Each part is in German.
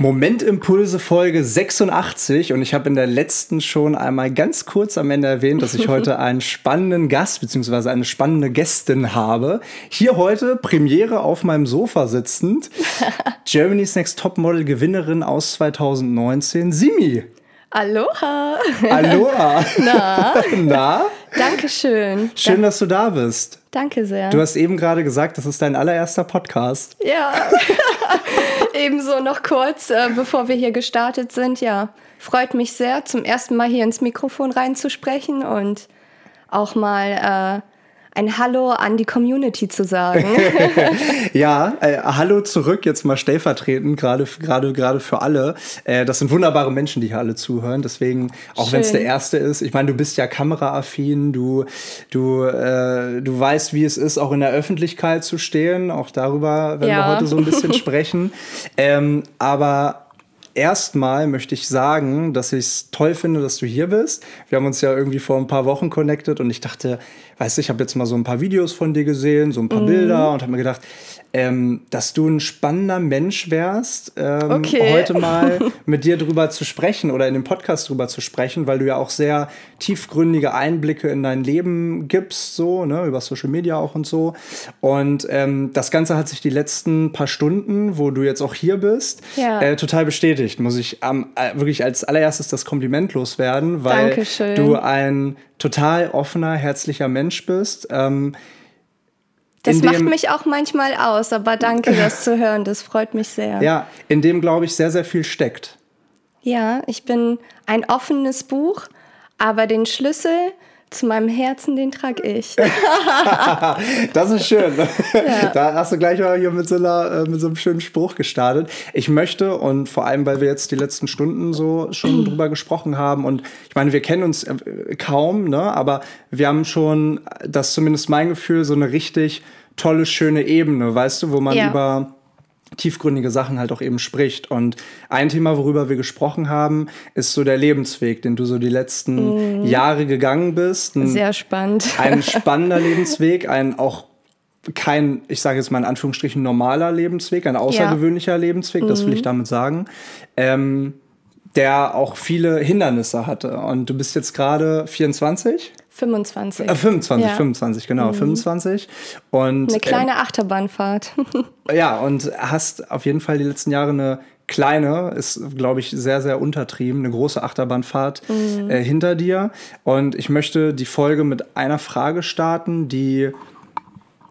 Momentimpulse Folge 86 und ich habe in der letzten schon einmal ganz kurz am Ende erwähnt, dass ich heute einen spannenden Gast bzw. eine spannende Gästin habe. Hier heute Premiere auf meinem Sofa sitzend, Germany's Next Topmodel Gewinnerin aus 2019, Simi. Aloha. Aloha. Na? Na? Dankeschön. Schön, dass du da bist. Danke sehr. Du hast eben gerade gesagt, das ist dein allererster Podcast. Ja. Ebenso noch kurz, äh, bevor wir hier gestartet sind. Ja, freut mich sehr, zum ersten Mal hier ins Mikrofon reinzusprechen und auch mal äh, ein Hallo an die Community zu sagen. ja, äh, Hallo zurück, jetzt mal stellvertretend, gerade gerade gerade für alle. Äh, das sind wunderbare Menschen, die hier alle zuhören. Deswegen, auch wenn es der erste ist, ich meine, du bist ja kameraaffin, du, du, äh, du weißt, wie es ist, auch in der Öffentlichkeit zu stehen. Auch darüber werden ja. wir heute so ein bisschen sprechen. Ähm, aber erstmal möchte ich sagen, dass ich es toll finde, dass du hier bist. Wir haben uns ja irgendwie vor ein paar Wochen connected und ich dachte, weißt du, ich habe jetzt mal so ein paar Videos von dir gesehen, so ein paar mhm. Bilder und habe mir gedacht, ähm, dass du ein spannender Mensch wärst, ähm, okay. heute mal mit dir drüber zu sprechen oder in dem Podcast drüber zu sprechen, weil du ja auch sehr tiefgründige Einblicke in dein Leben gibst, so, ne, über Social Media auch und so. Und ähm, das Ganze hat sich die letzten paar Stunden, wo du jetzt auch hier bist, ja. äh, total bestätigt. Muss ich ähm, wirklich als allererstes das Kompliment loswerden, weil Dankeschön. du ein total offener, herzlicher Mensch bist. Ähm, das macht mich auch manchmal aus, aber danke, das zu hören. Das freut mich sehr. Ja, in dem, glaube ich, sehr, sehr viel steckt. Ja, ich bin ein offenes Buch, aber den Schlüssel zu meinem Herzen, den trage ich. das ist schön. Ja. Da hast du gleich mal hier mit so, einer, äh, mit so einem schönen Spruch gestartet. Ich möchte, und vor allem, weil wir jetzt die letzten Stunden so schon drüber gesprochen haben, und ich meine, wir kennen uns äh, kaum, ne? aber wir haben schon, das ist zumindest mein Gefühl, so eine richtig tolle, schöne Ebene, weißt du, wo man ja. über tiefgründige Sachen halt auch eben spricht. Und ein Thema, worüber wir gesprochen haben, ist so der Lebensweg, den du so die letzten mm. Jahre gegangen bist. Ein, Sehr spannend. Ein spannender Lebensweg, ein auch kein, ich sage jetzt mal in Anführungsstrichen, normaler Lebensweg, ein außergewöhnlicher ja. Lebensweg, das will ich mhm. damit sagen. Ähm, der auch viele Hindernisse hatte. Und du bist jetzt gerade 24? 25. Äh, 25, ja. 25, genau, mhm. 25. Und, eine kleine ähm, Achterbahnfahrt. ja, und hast auf jeden Fall die letzten Jahre eine kleine, ist, glaube ich, sehr, sehr untertrieben, eine große Achterbahnfahrt mhm. äh, hinter dir. Und ich möchte die Folge mit einer Frage starten, die,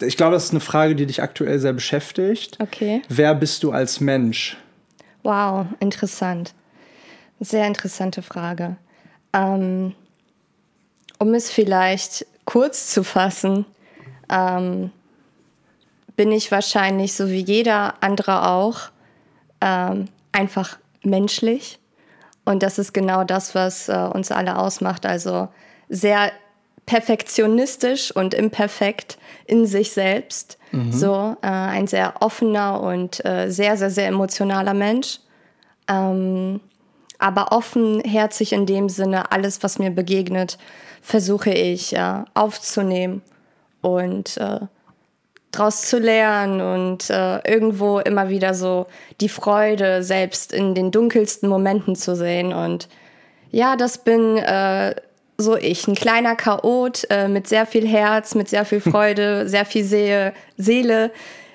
ich glaube, das ist eine Frage, die dich aktuell sehr beschäftigt. Okay. Wer bist du als Mensch? Wow, interessant. Sehr interessante Frage. Ähm, um es vielleicht kurz zu fassen, ähm, bin ich wahrscheinlich so wie jeder andere auch ähm, einfach menschlich. Und das ist genau das, was äh, uns alle ausmacht. Also sehr perfektionistisch und imperfekt in sich selbst. Mhm. So äh, ein sehr offener und äh, sehr, sehr, sehr emotionaler Mensch. Ähm, aber offenherzig in dem Sinne, alles, was mir begegnet, versuche ich äh, aufzunehmen und äh, daraus zu lernen und äh, irgendwo immer wieder so die Freude selbst in den dunkelsten Momenten zu sehen. Und ja, das bin äh, so ich, ein kleiner Chaot äh, mit sehr viel Herz, mit sehr viel Freude, sehr viel See Seele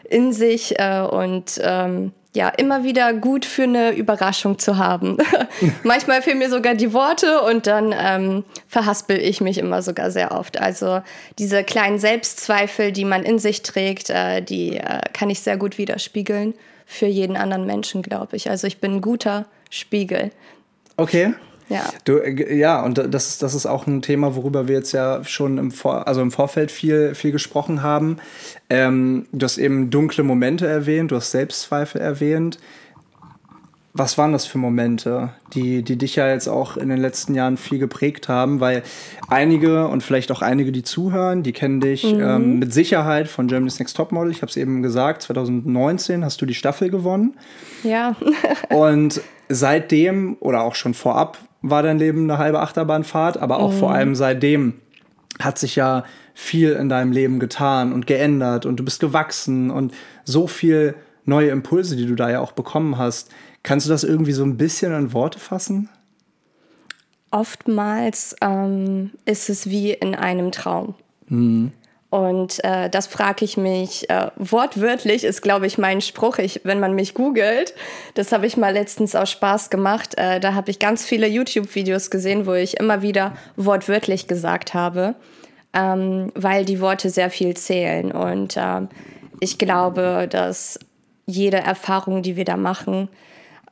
in sich äh, und ähm, ja, immer wieder gut für eine Überraschung zu haben. Manchmal fehlen mir sogar die Worte und dann ähm, verhaspel ich mich immer sogar sehr oft. Also diese kleinen Selbstzweifel, die man in sich trägt, äh, die äh, kann ich sehr gut widerspiegeln für jeden anderen Menschen, glaube ich. Also ich bin ein guter Spiegel. Okay. Ja. Du, äh, ja, und das ist, das ist auch ein Thema, worüber wir jetzt ja schon im, Vor also im Vorfeld viel, viel gesprochen haben. Ähm, du hast eben dunkle Momente erwähnt, du hast Selbstzweifel erwähnt. Was waren das für Momente, die, die dich ja jetzt auch in den letzten Jahren viel geprägt haben? Weil einige und vielleicht auch einige, die zuhören, die kennen dich mhm. ähm, mit Sicherheit von Germany's Next Topmodel. Ich habe es eben gesagt, 2019 hast du die Staffel gewonnen. Ja. und seitdem oder auch schon vorab war dein Leben eine halbe Achterbahnfahrt, aber auch mhm. vor allem seitdem hat sich ja viel in deinem Leben getan und geändert und du bist gewachsen und so viel neue Impulse, die du da ja auch bekommen hast. Kannst du das irgendwie so ein bisschen in Worte fassen? Oftmals ähm, ist es wie in einem Traum. Mhm. Und äh, das frage ich mich äh, wortwörtlich, ist, glaube ich, mein Spruch, ich, wenn man mich googelt. Das habe ich mal letztens aus Spaß gemacht. Äh, da habe ich ganz viele YouTube-Videos gesehen, wo ich immer wieder wortwörtlich gesagt habe, ähm, weil die Worte sehr viel zählen. Und ähm, ich glaube, dass jede Erfahrung, die wir da machen,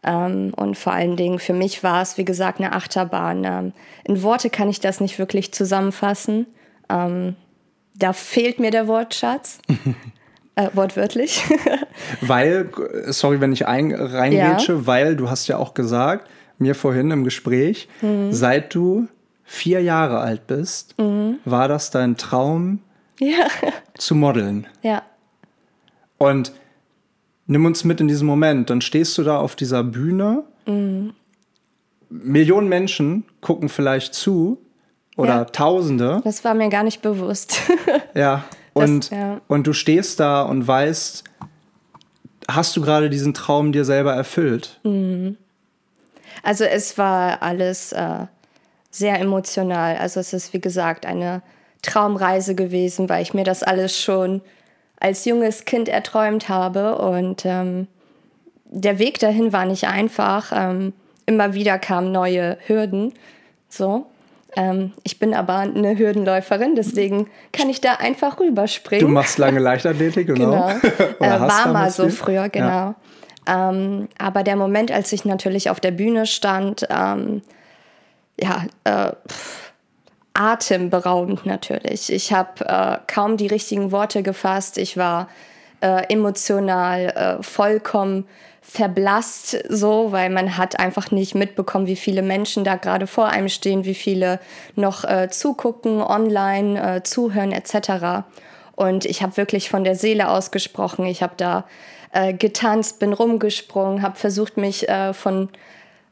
ähm, und vor allen Dingen für mich war es, wie gesagt, eine Achterbahn. Ähm, in Worte kann ich das nicht wirklich zusammenfassen. Ähm, da fehlt mir der Wortschatz. äh, wortwörtlich. weil, sorry, wenn ich reingrätsche, ja. weil du hast ja auch gesagt, mir vorhin im Gespräch, mhm. seit du vier Jahre alt bist, mhm. war das dein Traum, ja. zu modeln. Ja. Und nimm uns mit in diesen Moment. Dann stehst du da auf dieser Bühne. Mhm. Millionen Menschen gucken vielleicht zu oder ja. Tausende. Das war mir gar nicht bewusst. ja. Und, das, ja. und du stehst da und weißt, hast du gerade diesen Traum dir selber erfüllt? Mhm. Also es war alles äh, sehr emotional. Also es ist, wie gesagt, eine Traumreise gewesen, weil ich mir das alles schon als junges Kind erträumt habe. Und ähm, der Weg dahin war nicht einfach. Ähm, immer wieder kamen neue Hürden. So. Ähm, ich bin aber eine Hürdenläuferin, deswegen kann ich da einfach rüberspringen. Du machst lange Leichtathletik, genau. genau. äh, war mal so früher, genau. Ja. Ähm, aber der Moment, als ich natürlich auf der Bühne stand, ähm, ja, äh, atemberaubend natürlich. Ich habe äh, kaum die richtigen Worte gefasst. Ich war äh, emotional äh, vollkommen verblasst so, weil man hat einfach nicht mitbekommen, wie viele Menschen da gerade vor einem stehen, wie viele noch äh, zugucken, online äh, zuhören etc. Und ich habe wirklich von der Seele ausgesprochen. Ich habe da äh, getanzt, bin rumgesprungen, habe versucht, mich äh, von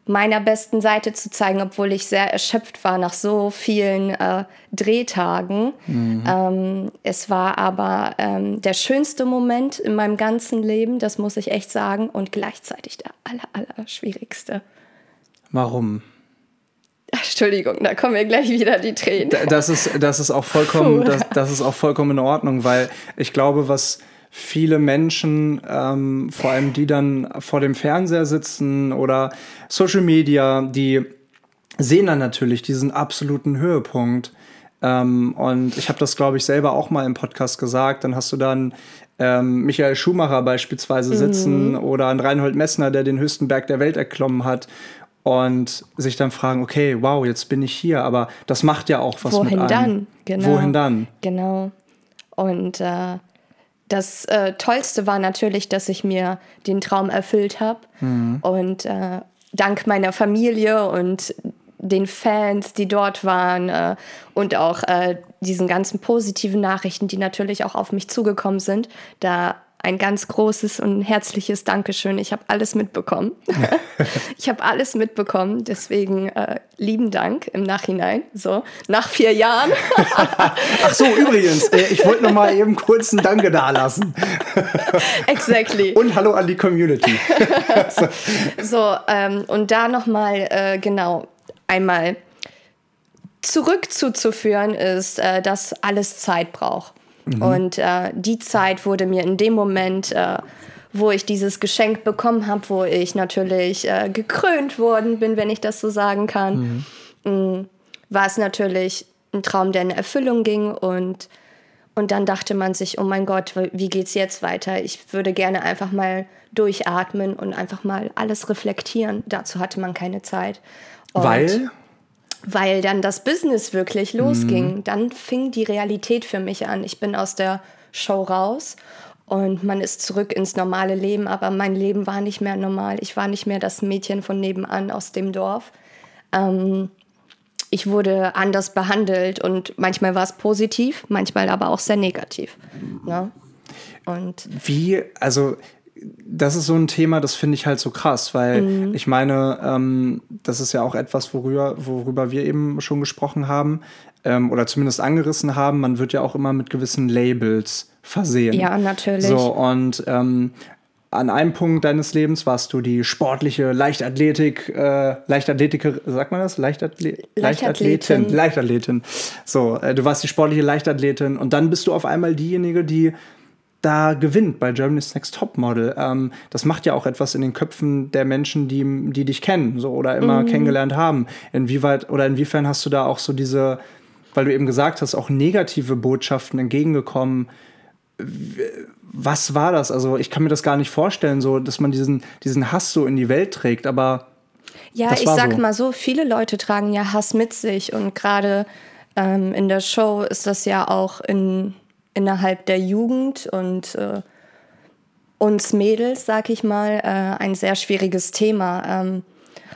meiner besten Seite zu zeigen, obwohl ich sehr erschöpft war nach so vielen äh, Drehtagen. Mhm. Ähm, es war aber ähm, der schönste Moment in meinem ganzen Leben, das muss ich echt sagen, und gleichzeitig der aller, aller schwierigste. Warum? Entschuldigung, da kommen mir gleich wieder die Tränen. Das ist, das ist auch vollkommen, das, das ist auch vollkommen in Ordnung, weil ich glaube, was viele Menschen, ähm, vor allem die dann vor dem Fernseher sitzen oder Social Media, die sehen dann natürlich diesen absoluten Höhepunkt. Ähm, und ich habe das, glaube ich, selber auch mal im Podcast gesagt. Dann hast du dann ähm, Michael Schumacher beispielsweise sitzen mhm. oder einen Reinhold Messner, der den höchsten Berg der Welt erklommen hat und sich dann fragen, okay, wow, jetzt bin ich hier, aber das macht ja auch was Wohin mit einem. Wohin dann? Genau. Wohin dann? Genau. Und äh, das äh, Tollste war natürlich, dass ich mir den Traum erfüllt habe. Mhm. Und äh, dank meiner Familie und den Fans, die dort waren äh, und auch äh, diesen ganzen positiven Nachrichten, die natürlich auch auf mich zugekommen sind, da ein ganz großes und herzliches Dankeschön. Ich habe alles mitbekommen. ich habe alles mitbekommen. Deswegen äh, lieben Dank im Nachhinein. So, nach vier Jahren. Ach so, übrigens, äh, ich wollte noch mal eben kurz einen Danke da lassen. exactly. Und hallo an die Community. so, ähm, und da noch mal äh, genau einmal zurück zuzuführen ist, äh, dass alles Zeit braucht. Mhm. Und äh, die Zeit wurde mir in dem Moment, äh, wo ich dieses Geschenk bekommen habe, wo ich natürlich äh, gekrönt worden bin, wenn ich das so sagen kann, mhm. Mm, war es natürlich ein Traum, der in Erfüllung ging und und dann dachte man sich, oh mein Gott, wie geht's jetzt weiter? Ich würde gerne einfach mal durchatmen und einfach mal alles reflektieren. Dazu hatte man keine Zeit. Und Weil? Weil dann das Business wirklich losging. Mhm. Dann fing die Realität für mich an. Ich bin aus der Show raus und man ist zurück ins normale Leben, aber mein Leben war nicht mehr normal. Ich war nicht mehr das Mädchen von nebenan aus dem Dorf. Ähm, ich wurde anders behandelt und manchmal war es positiv, manchmal aber auch sehr negativ. Ne? Und Wie, also das ist so ein Thema, das finde ich halt so krass, weil mhm. ich meine, ähm, das ist ja auch etwas, worüber, worüber wir eben schon gesprochen haben ähm, oder zumindest angerissen haben. Man wird ja auch immer mit gewissen Labels versehen. Ja, natürlich. So, und ähm, an einem Punkt deines Lebens warst du die sportliche Leichtathletik, äh, Leichtathletiker, sagt man das? Leichtathlet Leichtathletin. Leichtathletin. Leichtathletin. So, äh, du warst die sportliche Leichtathletin und dann bist du auf einmal diejenige, die da gewinnt bei Germany's Next Top Model. Ähm, das macht ja auch etwas in den Köpfen der Menschen, die, die dich kennen, so oder immer mhm. kennengelernt haben. Inwieweit oder inwiefern hast du da auch so diese, weil du eben gesagt hast, auch negative Botschaften entgegengekommen? was war das? Also ich kann mir das gar nicht vorstellen, so dass man diesen, diesen Hass so in die Welt trägt, aber. Ja, ich sag so. mal so, viele Leute tragen ja Hass mit sich und gerade ähm, in der Show ist das ja auch in, innerhalb der Jugend und äh, uns Mädels, sag ich mal, äh, ein sehr schwieriges Thema, ähm,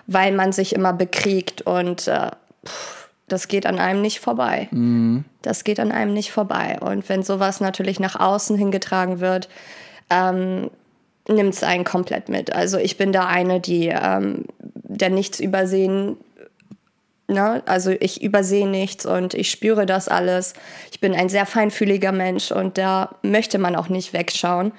weil man sich immer bekriegt und äh, pff, das geht an einem nicht vorbei. Mhm. Das geht an einem nicht vorbei. Und wenn sowas natürlich nach außen hingetragen wird, ähm, nimmt es einen komplett mit. Also ich bin da eine, die ähm, der nichts übersehen. Ne? Also ich übersehe nichts und ich spüre das alles. Ich bin ein sehr feinfühliger Mensch und da möchte man auch nicht wegschauen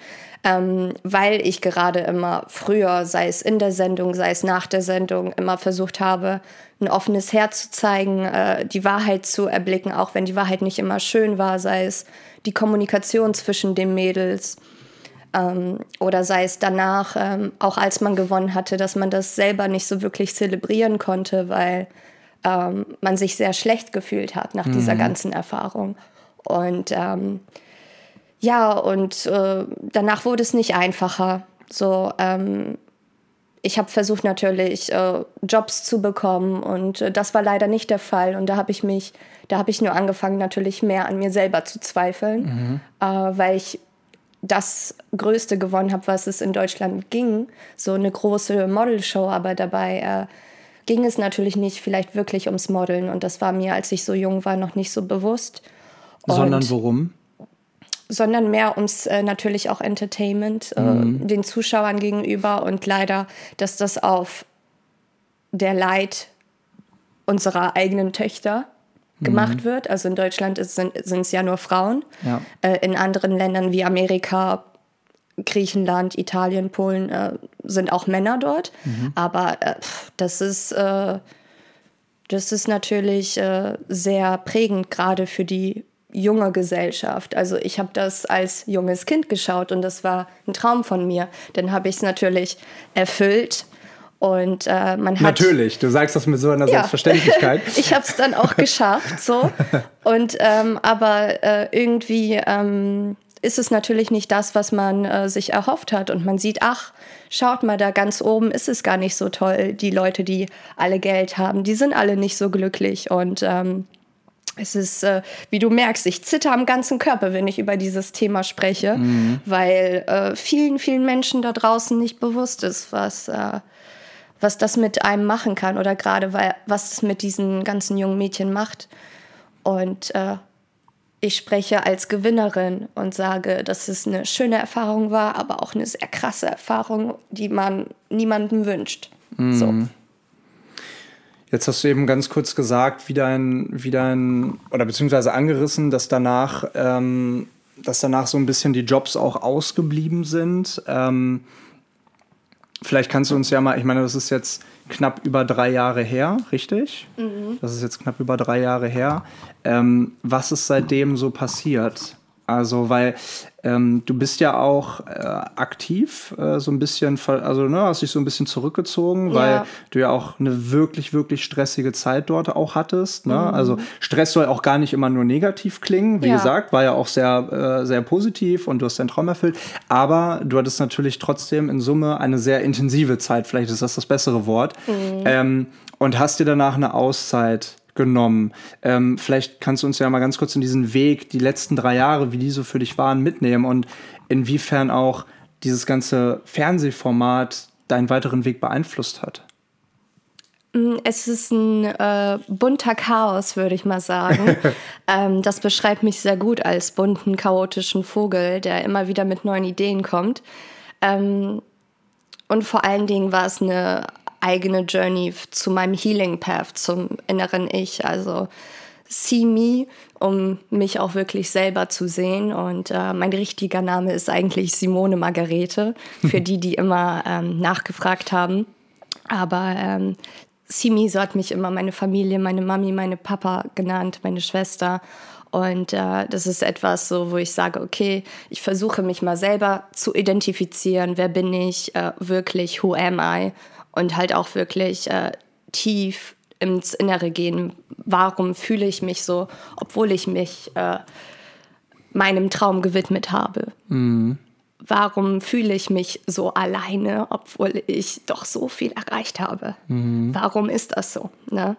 ähm, weil ich gerade immer früher, sei es in der Sendung, sei es nach der Sendung, immer versucht habe, ein offenes Herz zu zeigen, äh, die Wahrheit zu erblicken, auch wenn die Wahrheit nicht immer schön war, sei es die Kommunikation zwischen den Mädels ähm, oder sei es danach, ähm, auch als man gewonnen hatte, dass man das selber nicht so wirklich zelebrieren konnte, weil ähm, man sich sehr schlecht gefühlt hat nach mhm. dieser ganzen Erfahrung. Und ähm, ja, und äh, danach wurde es nicht einfacher. So, ähm, ich habe versucht natürlich äh, Jobs zu bekommen und äh, das war leider nicht der Fall. Und da habe ich mich, da habe ich nur angefangen natürlich mehr an mir selber zu zweifeln, mhm. äh, weil ich das Größte gewonnen habe, was es in Deutschland ging, so eine große Modelshow, aber dabei äh, ging es natürlich nicht vielleicht wirklich ums Modeln und das war mir, als ich so jung war, noch nicht so bewusst. Sondern worum? sondern mehr ums äh, natürlich auch Entertainment äh, mhm. den Zuschauern gegenüber und leider, dass das auf der Leid unserer eigenen Töchter gemacht mhm. wird. Also in Deutschland sind es ja nur Frauen. Ja. Äh, in anderen Ländern wie Amerika, Griechenland, Italien, Polen äh, sind auch Männer dort. Mhm. Aber äh, das ist äh, das ist natürlich sehr prägend gerade für die junge Gesellschaft. Also ich habe das als junges Kind geschaut und das war ein Traum von mir. Dann habe ich es natürlich erfüllt. Und äh, man hat. Natürlich, du sagst das mit so einer ja. Selbstverständlichkeit. ich habe es dann auch geschafft, so. Und ähm, aber äh, irgendwie ähm, ist es natürlich nicht das, was man äh, sich erhofft hat. Und man sieht, ach, schaut mal, da ganz oben ist es gar nicht so toll. Die Leute, die alle Geld haben, die sind alle nicht so glücklich. Und ähm, es ist, äh, wie du merkst, ich zitter am ganzen Körper, wenn ich über dieses Thema spreche, mhm. weil äh, vielen, vielen Menschen da draußen nicht bewusst ist, was, äh, was das mit einem machen kann oder gerade weil, was es mit diesen ganzen jungen Mädchen macht. Und äh, ich spreche als Gewinnerin und sage, dass es eine schöne Erfahrung war, aber auch eine sehr krasse Erfahrung, die man niemandem wünscht. Mhm. So. Jetzt hast du eben ganz kurz gesagt, wie dein, wie dein oder beziehungsweise angerissen, dass danach, ähm, dass danach so ein bisschen die Jobs auch ausgeblieben sind. Ähm, vielleicht kannst du uns ja mal, ich meine, das ist jetzt knapp über drei Jahre her, richtig? Mhm. Das ist jetzt knapp über drei Jahre her. Ähm, was ist seitdem so passiert? Also, weil ähm, du bist ja auch äh, aktiv, äh, so ein bisschen, also ne, hast dich so ein bisschen zurückgezogen, ja. weil du ja auch eine wirklich, wirklich stressige Zeit dort auch hattest. Ne? Mhm. Also Stress soll auch gar nicht immer nur negativ klingen. Wie ja. gesagt, war ja auch sehr, äh, sehr positiv und du hast deinen Traum erfüllt. Aber du hattest natürlich trotzdem in Summe eine sehr intensive Zeit, vielleicht ist das das bessere Wort. Mhm. Ähm, und hast dir danach eine Auszeit genommen. Ähm, vielleicht kannst du uns ja mal ganz kurz in diesen Weg, die letzten drei Jahre, wie die so für dich waren, mitnehmen und inwiefern auch dieses ganze Fernsehformat deinen weiteren Weg beeinflusst hat. Mm, es ist ein äh, bunter Chaos, würde ich mal sagen. ähm, das beschreibt mich sehr gut als bunten, chaotischen Vogel, der immer wieder mit neuen Ideen kommt. Ähm, und vor allen Dingen war es eine eigene Journey zu meinem Healing Path, zum inneren Ich. Also See Me, um mich auch wirklich selber zu sehen. Und äh, mein richtiger Name ist eigentlich Simone Margarete, für die, die immer ähm, nachgefragt haben. Aber ähm, See Me, so hat mich immer meine Familie, meine Mami, meine Papa genannt, meine Schwester. Und äh, das ist etwas so, wo ich sage, okay, ich versuche mich mal selber zu identifizieren. Wer bin ich äh, wirklich? Who am I? Und halt auch wirklich äh, tief ins Innere gehen. Warum fühle ich mich so, obwohl ich mich äh, meinem Traum gewidmet habe? Mhm. Warum fühle ich mich so alleine, obwohl ich doch so viel erreicht habe? Mhm. Warum ist das so? Ne?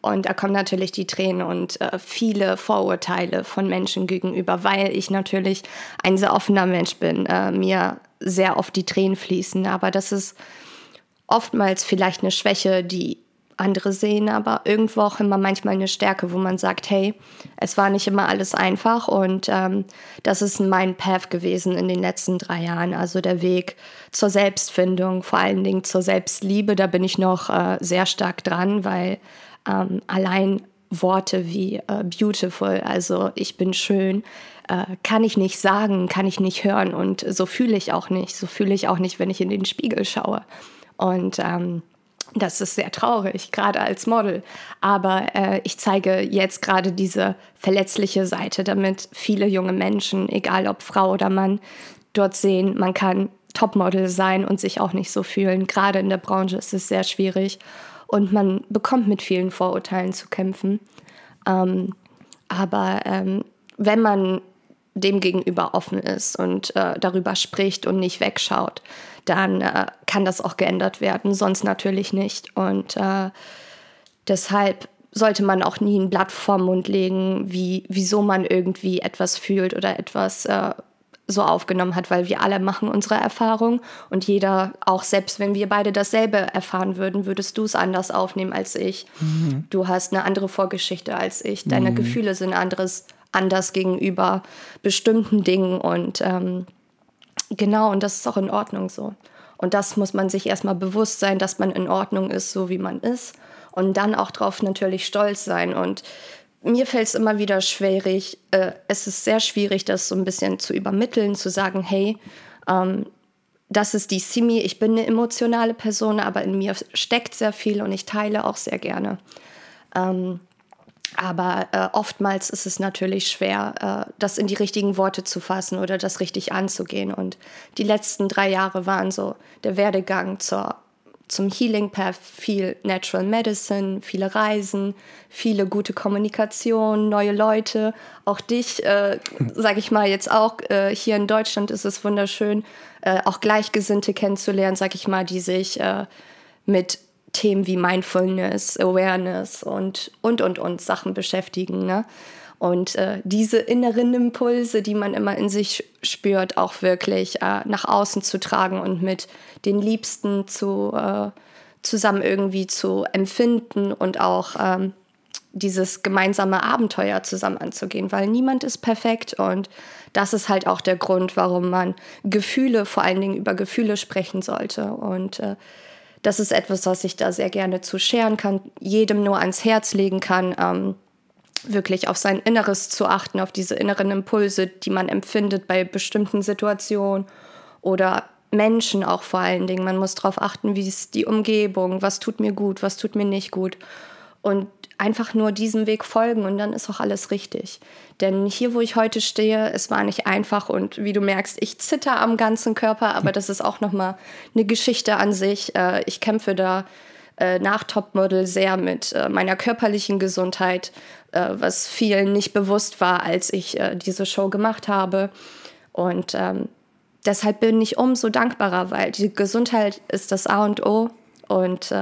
Und da kommen natürlich die Tränen und äh, viele Vorurteile von Menschen gegenüber, weil ich natürlich ein sehr offener Mensch bin, äh, mir sehr oft die Tränen fließen. Aber das ist oftmals vielleicht eine Schwäche, die andere sehen, aber irgendwo auch immer manchmal eine Stärke, wo man sagt, hey, es war nicht immer alles einfach und ähm, das ist mein Path gewesen in den letzten drei Jahren. Also der Weg zur Selbstfindung, vor allen Dingen zur Selbstliebe, da bin ich noch äh, sehr stark dran, weil ähm, allein Worte wie äh, beautiful, also ich bin schön, äh, kann ich nicht sagen, kann ich nicht hören und so fühle ich auch nicht. So fühle ich auch nicht, wenn ich in den Spiegel schaue. Und ähm, das ist sehr traurig, gerade als Model. Aber äh, ich zeige jetzt gerade diese verletzliche Seite, damit viele junge Menschen, egal ob Frau oder Mann, dort sehen, man kann Topmodel sein und sich auch nicht so fühlen. Gerade in der Branche ist es sehr schwierig und man bekommt mit vielen Vorurteilen zu kämpfen. Ähm, aber ähm, wenn man dem gegenüber offen ist und äh, darüber spricht und nicht wegschaut, dann äh, kann das auch geändert werden, sonst natürlich nicht. Und äh, deshalb sollte man auch nie ein Blatt vorm Mund legen, wie, wieso man irgendwie etwas fühlt oder etwas äh, so aufgenommen hat, weil wir alle machen unsere Erfahrung und jeder, auch selbst wenn wir beide dasselbe erfahren würden, würdest du es anders aufnehmen als ich. Mhm. Du hast eine andere Vorgeschichte als ich. Deine mhm. Gefühle sind anderes, anders gegenüber bestimmten Dingen und ähm, Genau, und das ist auch in Ordnung so. Und das muss man sich erstmal bewusst sein, dass man in Ordnung ist, so wie man ist. Und dann auch darauf natürlich stolz sein. Und mir fällt es immer wieder schwierig, äh, es ist sehr schwierig, das so ein bisschen zu übermitteln, zu sagen, hey, ähm, das ist die Simi, ich bin eine emotionale Person, aber in mir steckt sehr viel und ich teile auch sehr gerne. Ähm, aber äh, oftmals ist es natürlich schwer, äh, das in die richtigen Worte zu fassen oder das richtig anzugehen. Und die letzten drei Jahre waren so der Werdegang zur, zum Healing Path, viel Natural Medicine, viele Reisen, viele gute Kommunikation, neue Leute. Auch dich, äh, sage ich mal jetzt auch, äh, hier in Deutschland ist es wunderschön, äh, auch Gleichgesinnte kennenzulernen, sage ich mal, die sich äh, mit Themen wie Mindfulness, Awareness und, und, und, und Sachen beschäftigen. Ne? Und äh, diese inneren Impulse, die man immer in sich spürt, auch wirklich äh, nach außen zu tragen und mit den Liebsten zu, äh, zusammen irgendwie zu empfinden und auch ähm, dieses gemeinsame Abenteuer zusammen anzugehen, weil niemand ist perfekt und das ist halt auch der Grund, warum man Gefühle, vor allen Dingen über Gefühle sprechen sollte. Und äh, das ist etwas, was ich da sehr gerne zu scheren kann, jedem nur ans Herz legen kann, ähm, wirklich auf sein Inneres zu achten, auf diese inneren Impulse, die man empfindet bei bestimmten Situationen oder Menschen auch vor allen Dingen. Man muss darauf achten, wie ist die Umgebung, was tut mir gut, was tut mir nicht gut. Und einfach nur diesem Weg folgen und dann ist auch alles richtig. Denn hier, wo ich heute stehe, es war nicht einfach und wie du merkst, ich zitter am ganzen Körper, aber das ist auch nochmal eine Geschichte an sich. Äh, ich kämpfe da äh, nach Topmodel sehr mit äh, meiner körperlichen Gesundheit, was vielen nicht bewusst war, als ich diese Show gemacht habe. Und ähm, deshalb bin ich umso dankbarer, weil die Gesundheit ist das A und O. Und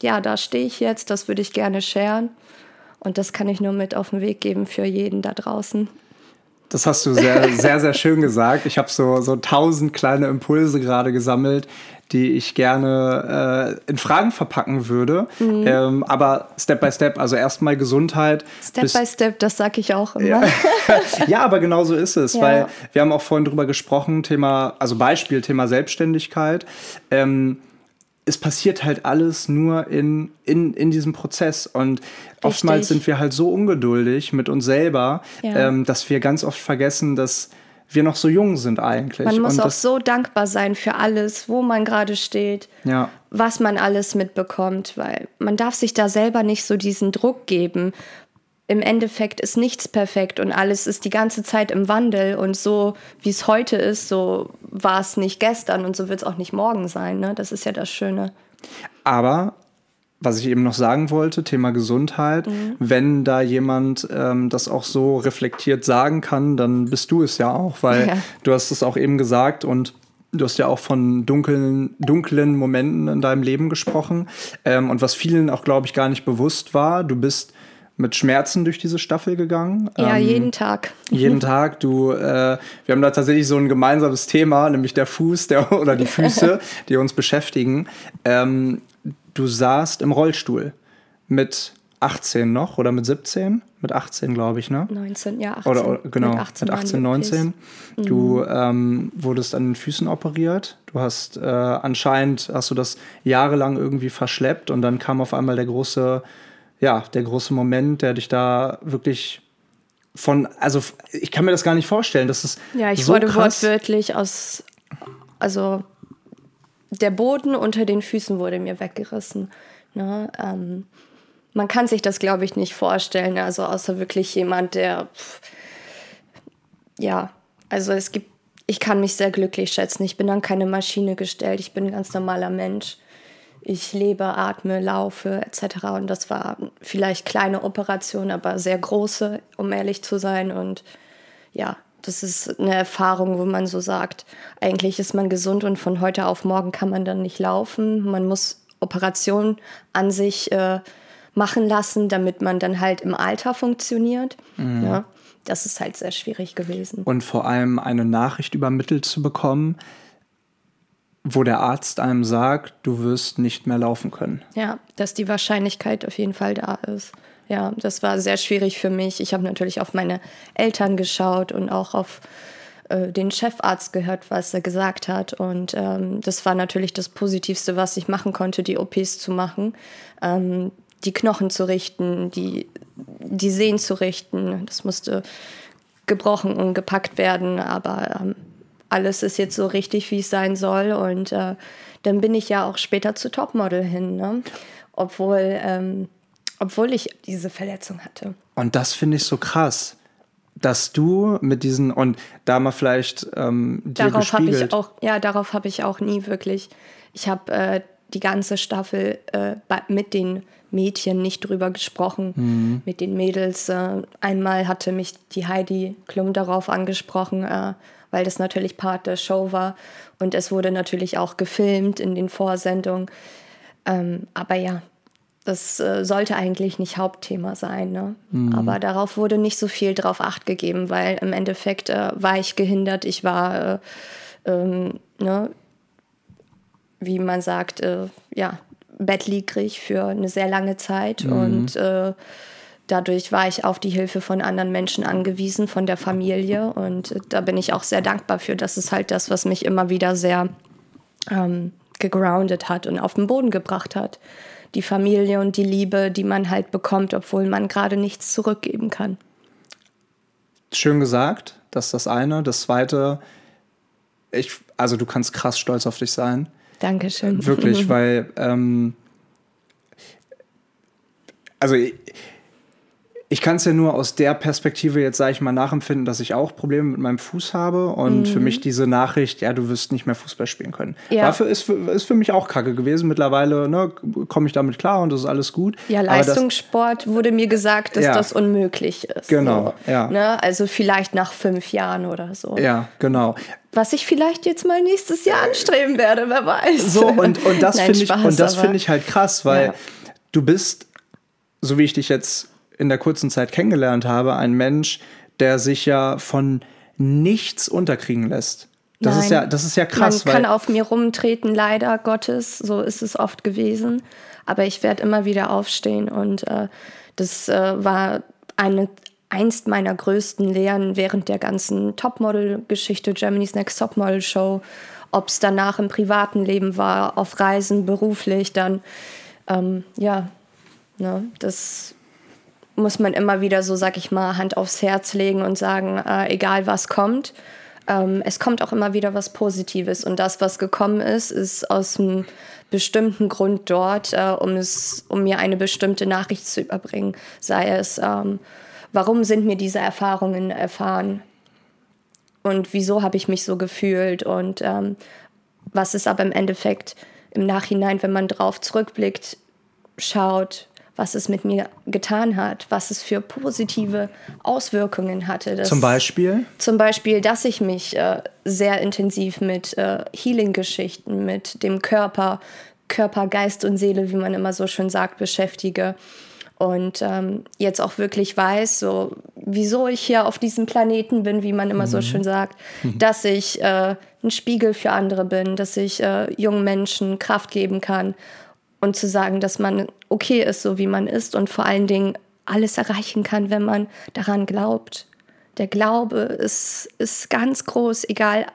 ja, da stehe ich jetzt, das würde ich gerne sharen. Und das kann ich nur mit auf den Weg geben für jeden da draußen. Das hast du sehr, sehr, sehr schön gesagt. Ich habe so, so tausend kleine Impulse gerade gesammelt, die ich gerne äh, in Fragen verpacken würde. Mhm. Ähm, aber Step by Step, also erstmal Gesundheit. Step by Step, das sage ich auch immer. Ja. ja, aber genau so ist es, ja. weil wir haben auch vorhin drüber gesprochen, Thema, also Beispiel, Thema Selbstständigkeit. Ähm, es passiert halt alles nur in, in, in diesem Prozess. Und Richtig. oftmals sind wir halt so ungeduldig mit uns selber, ja. ähm, dass wir ganz oft vergessen, dass wir noch so jung sind eigentlich. Man muss auch so dankbar sein für alles, wo man gerade steht, ja. was man alles mitbekommt, weil man darf sich da selber nicht so diesen Druck geben. Im Endeffekt ist nichts perfekt und alles ist die ganze Zeit im Wandel und so wie es heute ist, so war es nicht gestern und so wird es auch nicht morgen sein. Ne? Das ist ja das Schöne. Aber was ich eben noch sagen wollte, Thema Gesundheit, mhm. wenn da jemand ähm, das auch so reflektiert sagen kann, dann bist du es ja auch, weil ja. du hast es auch eben gesagt und du hast ja auch von dunklen, dunklen Momenten in deinem Leben gesprochen. Ähm, und was vielen auch, glaube ich, gar nicht bewusst war, du bist mit Schmerzen durch diese Staffel gegangen. Ja, ähm, jeden Tag. Jeden Tag. Du, äh, wir haben da tatsächlich so ein gemeinsames Thema, nämlich der Fuß der, oder die Füße, die uns beschäftigen. Ähm, du saßt im Rollstuhl mit 18 noch oder mit 17? Mit 18, glaube ich, ne? 19, ja, 18. Oder, oder genau, mit 18, mit 18 19. Mhm. Du ähm, wurdest an den Füßen operiert. Du hast äh, anscheinend, hast du das jahrelang irgendwie verschleppt und dann kam auf einmal der große, ja, der große Moment, der dich da wirklich von, also ich kann mir das gar nicht vorstellen, das ist Ja, ich so wurde krass. wortwörtlich aus, also der Boden unter den Füßen wurde mir weggerissen. Ne? Ähm, man kann sich das, glaube ich, nicht vorstellen. Also außer wirklich jemand, der pff, ja, also es gibt, ich kann mich sehr glücklich schätzen. Ich bin an keine Maschine gestellt. Ich bin ein ganz normaler Mensch. Ich lebe, atme, laufe etc. Und das war vielleicht kleine Operation, aber sehr große, um ehrlich zu sein. Und ja, das ist eine Erfahrung, wo man so sagt, eigentlich ist man gesund und von heute auf morgen kann man dann nicht laufen. Man muss Operationen an sich äh, machen lassen, damit man dann halt im Alter funktioniert. Mhm. Ja, das ist halt sehr schwierig gewesen. Und vor allem eine Nachricht übermittelt zu bekommen, wo der Arzt einem sagt, du wirst nicht mehr laufen können. Ja, dass die Wahrscheinlichkeit auf jeden Fall da ist. Ja, das war sehr schwierig für mich. Ich habe natürlich auf meine Eltern geschaut und auch auf äh, den Chefarzt gehört, was er gesagt hat. Und ähm, das war natürlich das Positivste, was ich machen konnte, die OPs zu machen. Ähm, die Knochen zu richten, die, die Sehnen zu richten. Das musste gebrochen und gepackt werden, aber ähm, alles ist jetzt so richtig, wie es sein soll. Und äh, dann bin ich ja auch später zu Topmodel hin. Ne? Obwohl ähm, obwohl ich diese Verletzung hatte. Und das finde ich so krass, dass du mit diesen und da mal vielleicht ähm, dir darauf habe ich auch ja darauf habe ich auch nie wirklich. Ich habe äh, die ganze Staffel äh, mit den Mädchen nicht drüber gesprochen, mhm. mit den Mädels. Äh, einmal hatte mich die Heidi Klum darauf angesprochen, äh, weil das natürlich Part der Show war und es wurde natürlich auch gefilmt in den Vorsendungen. Ähm, aber ja, das äh, sollte eigentlich nicht Hauptthema sein. Ne? Mhm. Aber darauf wurde nicht so viel drauf acht gegeben, weil im Endeffekt äh, war ich gehindert. Ich war, äh, ähm, ne, wie man sagt, äh, ja, bettlägerig für eine sehr lange Zeit. Mhm. Und äh, dadurch war ich auf die Hilfe von anderen Menschen angewiesen, von der Familie. Und da bin ich auch sehr dankbar für. Das ist halt das, was mich immer wieder sehr ähm, gegroundet hat und auf den Boden gebracht hat die Familie und die Liebe, die man halt bekommt, obwohl man gerade nichts zurückgeben kann. Schön gesagt, das ist das eine. Das zweite, ich, also du kannst krass stolz auf dich sein. Dankeschön. Wirklich, weil, ähm, also ich, ich kann es ja nur aus der Perspektive jetzt, sage ich mal, nachempfinden, dass ich auch Probleme mit meinem Fuß habe und mhm. für mich diese Nachricht, ja, du wirst nicht mehr Fußball spielen können. Ja. Dafür ist, ist für mich auch kacke gewesen. Mittlerweile ne, komme ich damit klar und das ist alles gut. Ja, Leistungssport das, wurde mir gesagt, dass ja. das unmöglich ist. Genau, so. ja. Ne? Also vielleicht nach fünf Jahren oder so. Ja, genau. Was ich vielleicht jetzt mal nächstes Jahr anstreben werde, wer weiß. So, und, und das finde ich, find ich halt krass, weil ja. du bist, so wie ich dich jetzt in der kurzen Zeit kennengelernt habe, ein Mensch, der sich ja von nichts unterkriegen lässt. Das Nein. ist ja, das ist ja krass. Man kann auf mir rumtreten, leider Gottes, so ist es oft gewesen. Aber ich werde immer wieder aufstehen und äh, das äh, war eine, einst meiner größten Lehren während der ganzen Topmodel-Geschichte, Germany's Next Topmodel Show, ob es danach im privaten Leben war, auf Reisen, beruflich, dann ähm, ja, ne, das muss man immer wieder so, sag ich mal, Hand aufs Herz legen und sagen, äh, egal was kommt, ähm, es kommt auch immer wieder was Positives. Und das, was gekommen ist, ist aus einem bestimmten Grund dort, äh, um, es, um mir eine bestimmte Nachricht zu überbringen. Sei es, ähm, warum sind mir diese Erfahrungen erfahren? Und wieso habe ich mich so gefühlt? Und ähm, was ist aber im Endeffekt im Nachhinein, wenn man drauf zurückblickt, schaut, was es mit mir getan hat, was es für positive Auswirkungen hatte. Das, zum Beispiel? Zum Beispiel, dass ich mich äh, sehr intensiv mit äh, Healing-Geschichten, mit dem Körper, Körper, Geist und Seele, wie man immer so schön sagt, beschäftige. Und ähm, jetzt auch wirklich weiß, so wieso ich hier auf diesem Planeten bin, wie man immer mhm. so schön sagt, mhm. dass ich äh, ein Spiegel für andere bin, dass ich äh, jungen Menschen Kraft geben kann und zu sagen, dass man okay ist, so wie man ist und vor allen Dingen alles erreichen kann, wenn man daran glaubt. Der Glaube ist, ist ganz groß, egal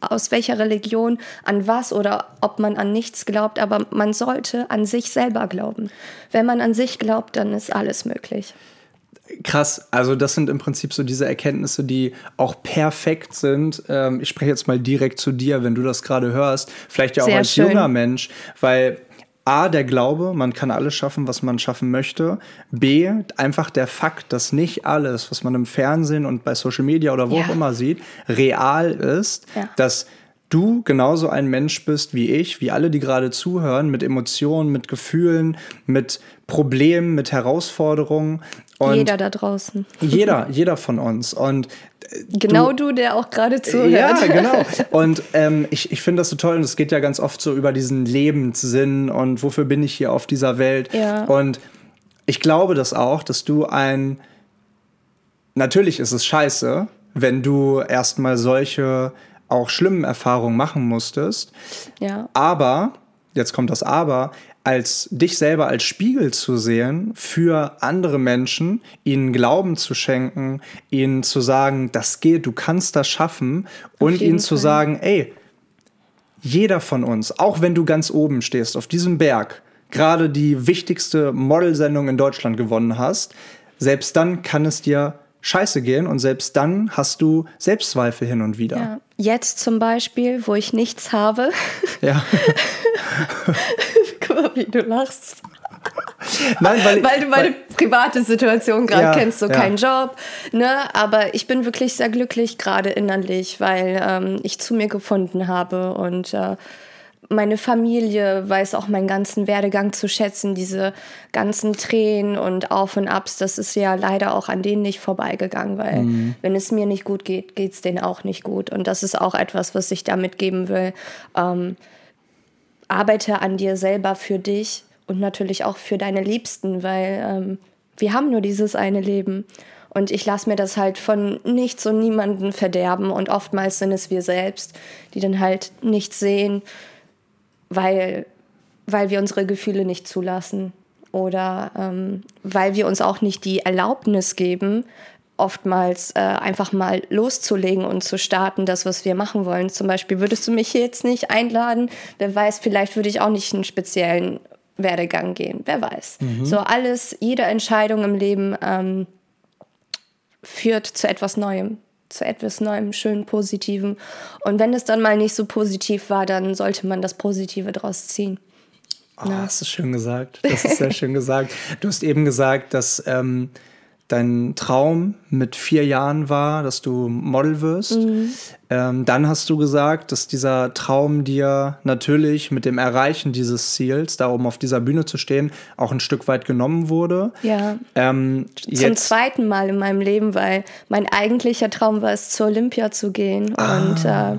aus welcher Religion, an was oder ob man an nichts glaubt, aber man sollte an sich selber glauben. Wenn man an sich glaubt, dann ist alles möglich. Krass, also das sind im Prinzip so diese Erkenntnisse, die auch perfekt sind. Ähm, ich spreche jetzt mal direkt zu dir, wenn du das gerade hörst, vielleicht ja auch Sehr als schön. junger Mensch, weil A, der Glaube, man kann alles schaffen, was man schaffen möchte. B, einfach der Fakt, dass nicht alles, was man im Fernsehen und bei Social Media oder wo ja. auch immer sieht, real ist, ja. dass du genauso ein Mensch bist wie ich, wie alle, die gerade zuhören, mit Emotionen, mit Gefühlen, mit Problemen, mit Herausforderungen. Und jeder da draußen. Jeder, jeder von uns. Und Genau du, du der auch gerade zuhört. Ja, genau. Und ähm, ich, ich finde das so toll und es geht ja ganz oft so über diesen Lebenssinn und wofür bin ich hier auf dieser Welt. Ja. Und ich glaube das auch, dass du ein. Natürlich ist es scheiße, wenn du erstmal solche auch schlimmen Erfahrungen machen musstest. Ja. Aber, jetzt kommt das Aber, als dich selber als Spiegel zu sehen für andere Menschen, ihnen Glauben zu schenken, ihnen zu sagen, das geht, du kannst das schaffen und ihnen Fall. zu sagen, ey, jeder von uns, auch wenn du ganz oben stehst auf diesem Berg, gerade die wichtigste Modelsendung in Deutschland gewonnen hast, selbst dann kann es dir scheiße gehen und selbst dann hast du Selbstzweifel hin und wieder. Ja. Jetzt zum Beispiel, wo ich nichts habe. Ja. Guck mal, wie du lachst. Nein, weil, weil du meine weil, private Situation gerade ja, kennst, so ja. keinen Job. Ne? Aber ich bin wirklich sehr glücklich gerade innerlich, weil ähm, ich zu mir gefunden habe und äh, meine Familie weiß auch meinen ganzen Werdegang zu schätzen, diese ganzen Tränen und Auf und Abs, das ist ja leider auch an denen nicht vorbeigegangen, weil mhm. wenn es mir nicht gut geht, geht es denen auch nicht gut. Und das ist auch etwas, was ich damit geben will. Ähm, arbeite an dir selber für dich und natürlich auch für deine Liebsten, weil ähm, wir haben nur dieses eine Leben. Und ich lasse mir das halt von nichts und niemanden verderben. Und oftmals sind es wir selbst, die dann halt nichts sehen weil, weil wir unsere Gefühle nicht zulassen oder ähm, weil wir uns auch nicht die Erlaubnis geben, oftmals äh, einfach mal loszulegen und zu starten, das, was wir machen wollen. Zum Beispiel würdest du mich hier jetzt nicht einladen, wer weiß, vielleicht würde ich auch nicht einen speziellen Werdegang gehen, wer weiß. Mhm. So alles, jede Entscheidung im Leben ähm, führt zu etwas Neuem zu etwas Neuem, schön Positiven. Und wenn es dann mal nicht so positiv war, dann sollte man das Positive draus ziehen. Oh, ja. Das ist schön gesagt. Das ist sehr schön gesagt. Du hast eben gesagt, dass ähm, dein Traum mit vier Jahren war, dass du Model wirst. Mhm. Ähm, dann hast du gesagt, dass dieser Traum dir natürlich mit dem Erreichen dieses Ziels, da oben auf dieser Bühne zu stehen, auch ein Stück weit genommen wurde. Ja. Ähm, Zum zweiten Mal in meinem Leben, weil mein eigentlicher Traum war es, zur Olympia zu gehen. Ah. Und äh,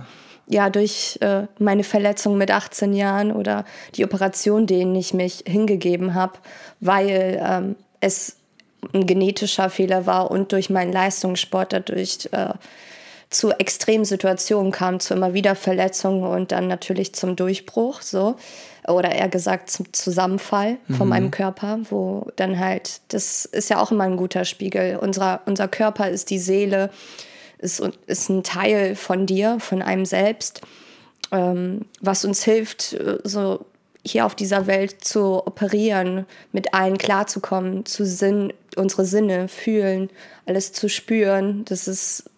ja, durch äh, meine Verletzung mit 18 Jahren oder die Operation, denen ich mich hingegeben habe, weil ähm, es ein genetischer Fehler war und durch meinen Leistungssport dadurch äh, zu Extremsituationen kam, zu immer wieder Verletzungen und dann natürlich zum Durchbruch, so oder eher gesagt zum Zusammenfall von mhm. meinem Körper, wo dann halt, das ist ja auch immer ein guter Spiegel. Unser, unser Körper ist die Seele, ist, ist ein Teil von dir, von einem selbst. ähm, was uns hilft, äh, so hier auf dieser Welt zu operieren, mit allen klarzukommen, zu Sinn, unsere Sinne fühlen, alles zu spüren. Das ist,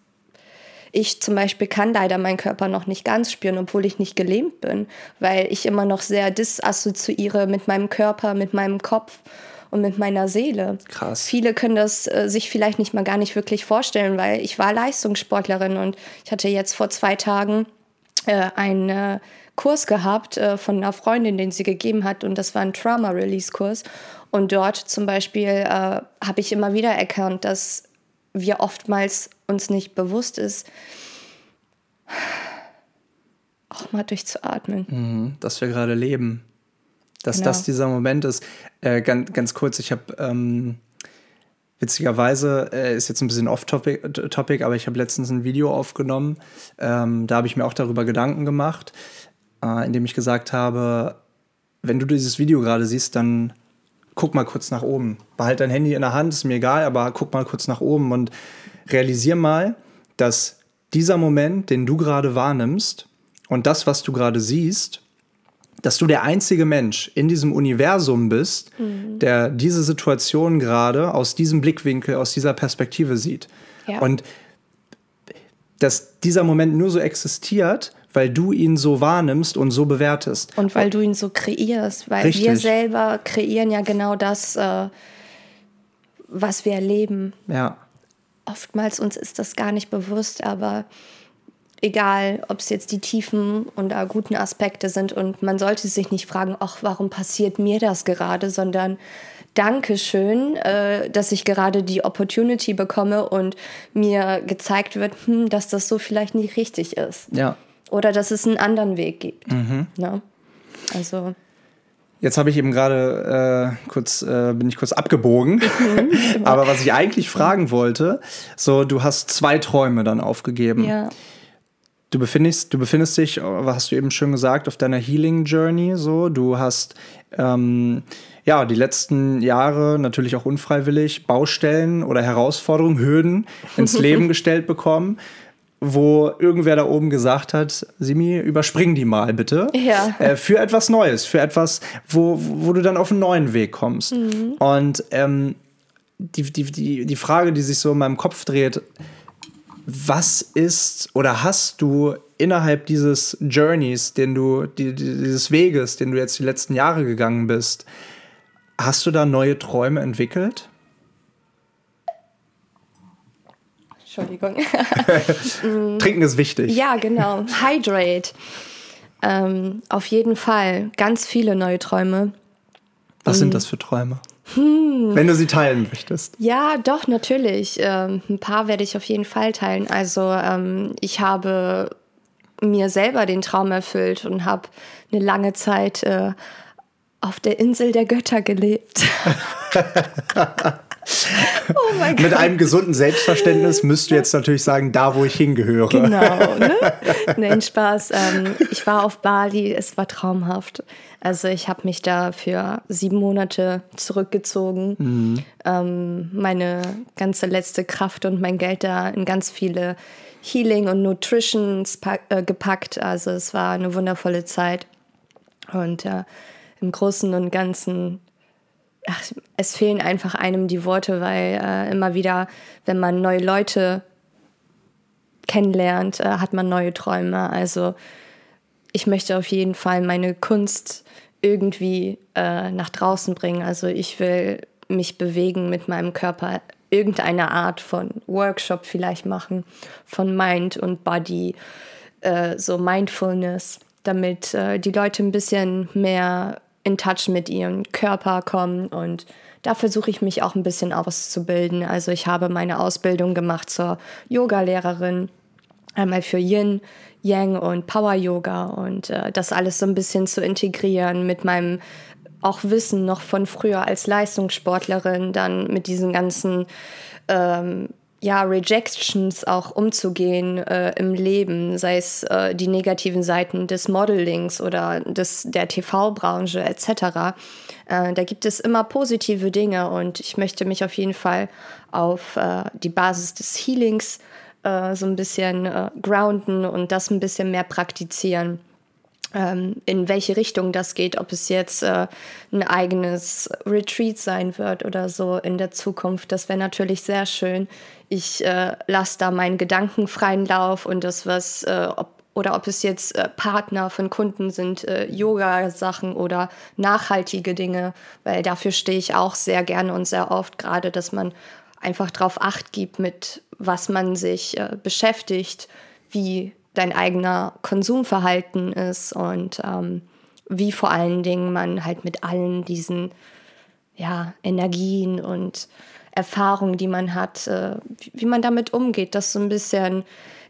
ich zum Beispiel kann leider meinen Körper noch nicht ganz spüren, obwohl ich nicht gelähmt bin, weil ich immer noch sehr disassoziiere mit meinem Körper, mit meinem Kopf und mit meiner Seele. Krass. Viele können das äh, sich vielleicht nicht mal gar nicht wirklich vorstellen, weil ich war Leistungssportlerin und ich hatte jetzt vor zwei Tagen äh, einen äh, Kurs gehabt äh, von einer Freundin, den sie gegeben hat und das war ein Trauma-Release-Kurs. Und dort zum Beispiel äh, habe ich immer wieder erkannt, dass wir oftmals uns nicht bewusst ist, auch mal durchzuatmen. Mhm, dass wir gerade leben. Dass genau. das dieser Moment ist. Äh, ganz, ganz kurz, ich habe ähm, witzigerweise, äh, ist jetzt ein bisschen off-topic, topic, aber ich habe letztens ein Video aufgenommen. Ähm, da habe ich mir auch darüber Gedanken gemacht, äh, indem ich gesagt habe, wenn du dieses Video gerade siehst, dann guck mal kurz nach oben. Behalt dein Handy in der Hand, ist mir egal, aber guck mal kurz nach oben und realisier mal, dass dieser Moment, den du gerade wahrnimmst und das, was du gerade siehst, dass du der einzige Mensch in diesem Universum bist, mhm. der diese Situation gerade aus diesem Blickwinkel, aus dieser Perspektive sieht. Ja. Und dass dieser Moment nur so existiert, weil du ihn so wahrnimmst und so bewertest. Und weil du ihn so kreierst, weil Richtig. wir selber kreieren ja genau das, äh, was wir erleben. Ja. Oftmals uns ist das gar nicht bewusst, aber egal, ob es jetzt die tiefen und äh, guten Aspekte sind und man sollte sich nicht fragen, ach, warum passiert mir das gerade, sondern Dankeschön, äh, dass ich gerade die Opportunity bekomme und mir gezeigt wird, hm, dass das so vielleicht nicht richtig ist. Ja. Oder dass es einen anderen Weg gibt. Mhm. Ne? Also. Jetzt habe ich eben gerade äh, kurz, äh, bin ich kurz abgebogen. Mhm, Aber was ich eigentlich fragen wollte, so, du hast zwei Träume dann aufgegeben. Ja. Du befindest, du befindest dich, was hast du eben schon gesagt, auf deiner Healing Journey. So, du hast ähm, ja die letzten Jahre natürlich auch unfreiwillig Baustellen oder Herausforderungen, Hürden ins Leben gestellt bekommen wo irgendwer da oben gesagt hat, Simi, überspring die mal bitte. Ja. Äh, für etwas Neues, für etwas, wo, wo du dann auf einen neuen Weg kommst. Mhm. Und ähm, die, die, die, die Frage, die sich so in meinem Kopf dreht, was ist oder hast du innerhalb dieses Journeys, den du, die, dieses Weges, den du jetzt die letzten Jahre gegangen bist, hast du da neue Träume entwickelt? Entschuldigung. Trinken ist wichtig. Ja, genau. Hydrate. Ähm, auf jeden Fall. Ganz viele neue Träume. Was sind das für Träume? Hm. Wenn du sie teilen möchtest. Ja, doch, natürlich. Ähm, ein paar werde ich auf jeden Fall teilen. Also ähm, ich habe mir selber den Traum erfüllt und habe eine lange Zeit äh, auf der Insel der Götter gelebt. Oh mein Gott. Mit einem gesunden Selbstverständnis müsst du jetzt natürlich sagen, da wo ich hingehöre. Genau, ne? Nein, Spaß. Ähm, ich war auf Bali, es war traumhaft. Also ich habe mich da für sieben Monate zurückgezogen, mhm. ähm, meine ganze letzte Kraft und mein Geld da in ganz viele Healing und Nutrition äh, gepackt. Also es war eine wundervolle Zeit. Und äh, im Großen und Ganzen ach, es fehlen einfach einem die Worte, weil äh, immer wieder, wenn man neue Leute kennenlernt, äh, hat man neue Träume. Also ich möchte auf jeden Fall meine Kunst irgendwie äh, nach draußen bringen. Also ich will mich bewegen mit meinem Körper, irgendeine Art von Workshop vielleicht machen, von Mind und Body, äh, so Mindfulness, damit äh, die Leute ein bisschen mehr in Touch mit ihrem Körper kommen und da versuche ich mich auch ein bisschen auszubilden. Also ich habe meine Ausbildung gemacht zur Yoga-Lehrerin, einmal für Yin, Yang und Power Yoga und äh, das alles so ein bisschen zu integrieren mit meinem auch Wissen noch von früher als Leistungssportlerin, dann mit diesen ganzen ähm, ja, Rejections auch umzugehen äh, im Leben, sei es äh, die negativen Seiten des Modelings oder des, der TV-Branche etc. Äh, da gibt es immer positive Dinge und ich möchte mich auf jeden Fall auf äh, die Basis des Healings äh, so ein bisschen äh, grounden und das ein bisschen mehr praktizieren. Ähm, in welche Richtung das geht, ob es jetzt äh, ein eigenes Retreat sein wird oder so in der Zukunft. Das wäre natürlich sehr schön. Ich äh, lasse da meinen Gedanken freien Lauf und das, was, äh, ob, oder ob es jetzt äh, Partner von Kunden sind, äh, Yoga-Sachen oder nachhaltige Dinge, weil dafür stehe ich auch sehr gerne und sehr oft, gerade, dass man einfach darauf acht gibt, mit was man sich äh, beschäftigt, wie dein eigener Konsumverhalten ist und ähm, wie vor allen Dingen man halt mit allen diesen ja, Energien und Erfahrungen, die man hat, äh, wie man damit umgeht, das so ein bisschen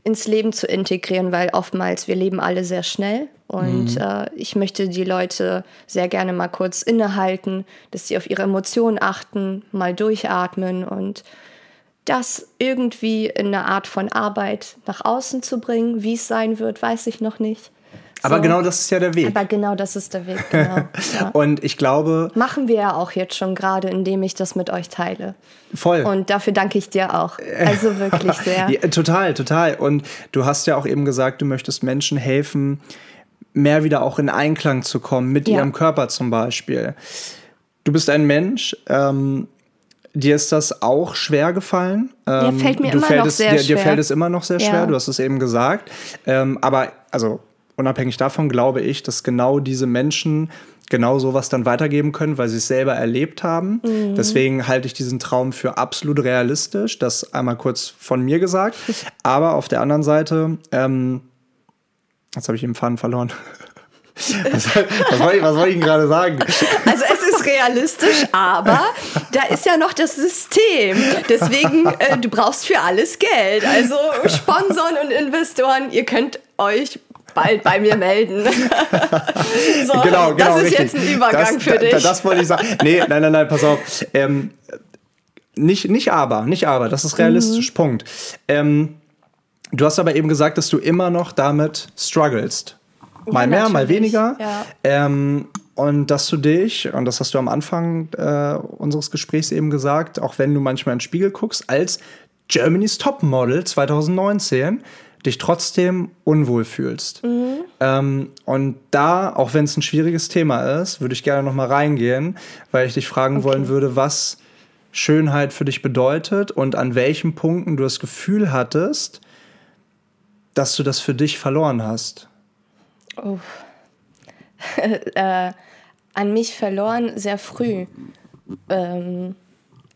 ins Leben zu integrieren, weil oftmals wir leben alle sehr schnell und mhm. äh, ich möchte die Leute sehr gerne mal kurz innehalten, dass sie auf ihre Emotionen achten, mal durchatmen und das irgendwie in eine Art von Arbeit nach außen zu bringen. Wie es sein wird, weiß ich noch nicht. Aber genau das ist ja der Weg. Aber genau das ist der Weg, genau. Ja. Und ich glaube. Machen wir ja auch jetzt schon gerade, indem ich das mit euch teile. Voll. Und dafür danke ich dir auch. Also wirklich sehr. ja, total, total. Und du hast ja auch eben gesagt, du möchtest Menschen helfen, mehr wieder auch in Einklang zu kommen mit ja. ihrem Körper zum Beispiel. Du bist ein Mensch, ähm, Dir ist das auch schwer gefallen. Ähm, dir fällt mir immer noch es, sehr dir, schwer. Dir fällt es immer noch sehr schwer, ja. du hast es eben gesagt. Ähm, aber also unabhängig davon glaube ich, dass genau diese Menschen genau sowas dann weitergeben können, weil sie es selber erlebt haben. Mhm. Deswegen halte ich diesen Traum für absolut realistisch. Das einmal kurz von mir gesagt. Aber auf der anderen Seite, ähm, jetzt habe ich den Faden verloren. Was, was, wollte ich, was wollte ich gerade sagen? Also realistisch, aber da ist ja noch das System. Deswegen, äh, du brauchst für alles Geld. Also Sponsoren und Investoren, ihr könnt euch bald bei mir melden. so, genau, genau, das ist richtig. jetzt ein Übergang das, für dich. Das, das wollte ich sagen. Nee, nein, nein, nein, pass auf. Ähm, nicht, nicht aber, nicht aber, das ist realistisch, mhm. Punkt. Ähm, du hast aber eben gesagt, dass du immer noch damit strugglest. Mal ja, mehr, mal weniger. Ja. Ähm, und dass du dich, und das hast du am Anfang äh, unseres Gesprächs eben gesagt, auch wenn du manchmal in den Spiegel guckst, als Germany's Topmodel 2019 dich trotzdem unwohl fühlst. Mhm. Ähm, und da, auch wenn es ein schwieriges Thema ist, würde ich gerne noch mal reingehen, weil ich dich fragen okay. wollen würde, was Schönheit für dich bedeutet und an welchen Punkten du das Gefühl hattest, dass du das für dich verloren hast. Oh. äh, an mich verloren sehr früh. Ähm,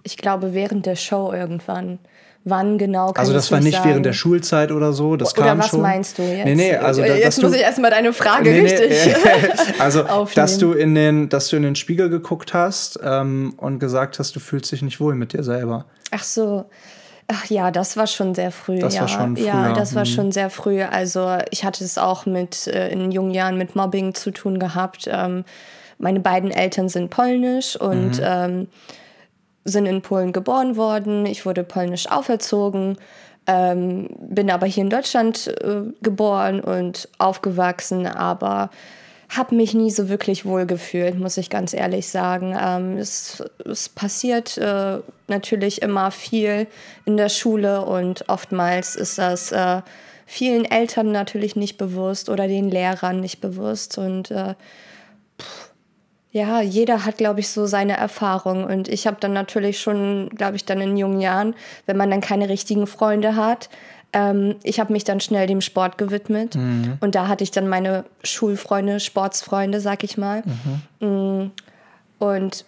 ich glaube, während der Show irgendwann. Wann genau kann Also das war nicht sagen. während der Schulzeit oder so, das oder kam was schon. meinst du jetzt? Nee, nee, also da, jetzt muss ich erstmal deine Frage nee, richtig nee, Also, dass du, in den, dass du in den Spiegel geguckt hast ähm, und gesagt hast, du fühlst dich nicht wohl mit dir selber. Ach so. Ach ja, das war schon sehr früh. Das ja. war schon früh. Ja, das war mhm. schon sehr früh. Also ich hatte es auch mit äh, in jungen Jahren mit Mobbing zu tun gehabt. Ähm, meine beiden Eltern sind polnisch und mhm. ähm, sind in Polen geboren worden. Ich wurde polnisch auferzogen, ähm, bin aber hier in Deutschland äh, geboren und aufgewachsen, aber habe mich nie so wirklich wohl gefühlt, muss ich ganz ehrlich sagen. Ähm, es, es, passiert äh, natürlich immer viel in der Schule und oftmals ist das äh, vielen Eltern natürlich nicht bewusst oder den Lehrern nicht bewusst und äh, ja, jeder hat, glaube ich, so seine Erfahrung. Und ich habe dann natürlich schon, glaube ich, dann in jungen Jahren, wenn man dann keine richtigen Freunde hat, ähm, ich habe mich dann schnell dem Sport gewidmet. Mhm. Und da hatte ich dann meine Schulfreunde, Sportsfreunde, sag ich mal. Mhm. Mm, und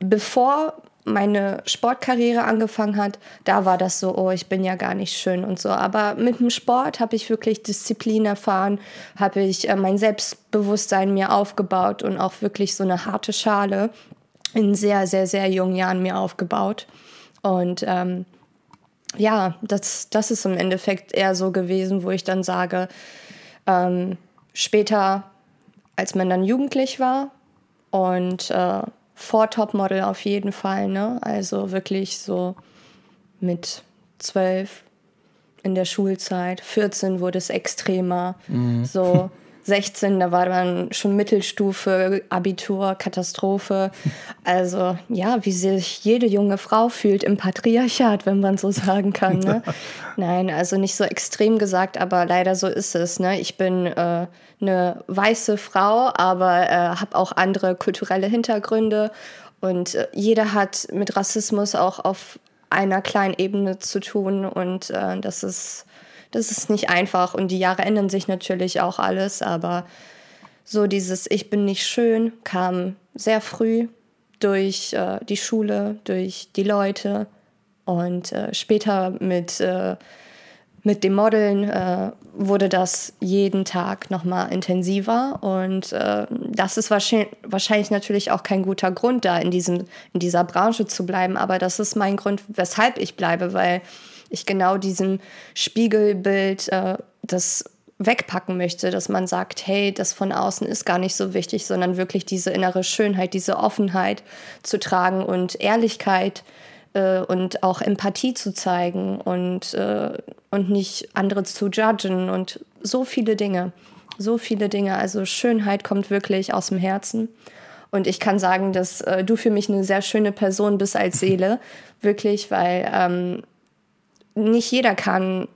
bevor meine Sportkarriere angefangen hat, da war das so, oh, ich bin ja gar nicht schön und so. Aber mit dem Sport habe ich wirklich Disziplin erfahren, habe ich äh, mein Selbstbewusstsein mir aufgebaut und auch wirklich so eine harte Schale in sehr, sehr, sehr jungen Jahren mir aufgebaut. Und ähm, ja, das, das ist im Endeffekt eher so gewesen, wo ich dann sage, ähm, später, als man dann jugendlich war und äh, vor Topmodel auf jeden Fall, ne? Also wirklich so mit zwölf in der Schulzeit, 14 wurde es extremer. Mhm. So 16, da war dann schon Mittelstufe, Abitur, Katastrophe. Also ja, wie sich jede junge Frau fühlt im Patriarchat, wenn man so sagen kann. Ne? Nein, also nicht so extrem gesagt, aber leider so ist es. Ne? Ich bin äh, eine weiße Frau, aber äh, habe auch andere kulturelle Hintergründe. Und äh, jeder hat mit Rassismus auch auf einer kleinen Ebene zu tun. Und äh, das ist das ist nicht einfach und die Jahre ändern sich natürlich auch alles, aber so dieses Ich bin nicht schön kam sehr früh durch äh, die Schule, durch die Leute und äh, später mit, äh, mit dem Modeln äh, wurde das jeden Tag nochmal intensiver und äh, das ist wahrscheinlich, wahrscheinlich natürlich auch kein guter Grund da in, diesem, in dieser Branche zu bleiben, aber das ist mein Grund, weshalb ich bleibe, weil ich genau diesem Spiegelbild äh, das wegpacken möchte, dass man sagt, hey, das von außen ist gar nicht so wichtig, sondern wirklich diese innere Schönheit, diese Offenheit zu tragen und Ehrlichkeit äh, und auch Empathie zu zeigen und, äh, und nicht andere zu judgen und so viele Dinge. So viele Dinge. Also Schönheit kommt wirklich aus dem Herzen. Und ich kann sagen, dass äh, du für mich eine sehr schöne Person bist als Seele. Wirklich, weil ähm, nicht jeder kann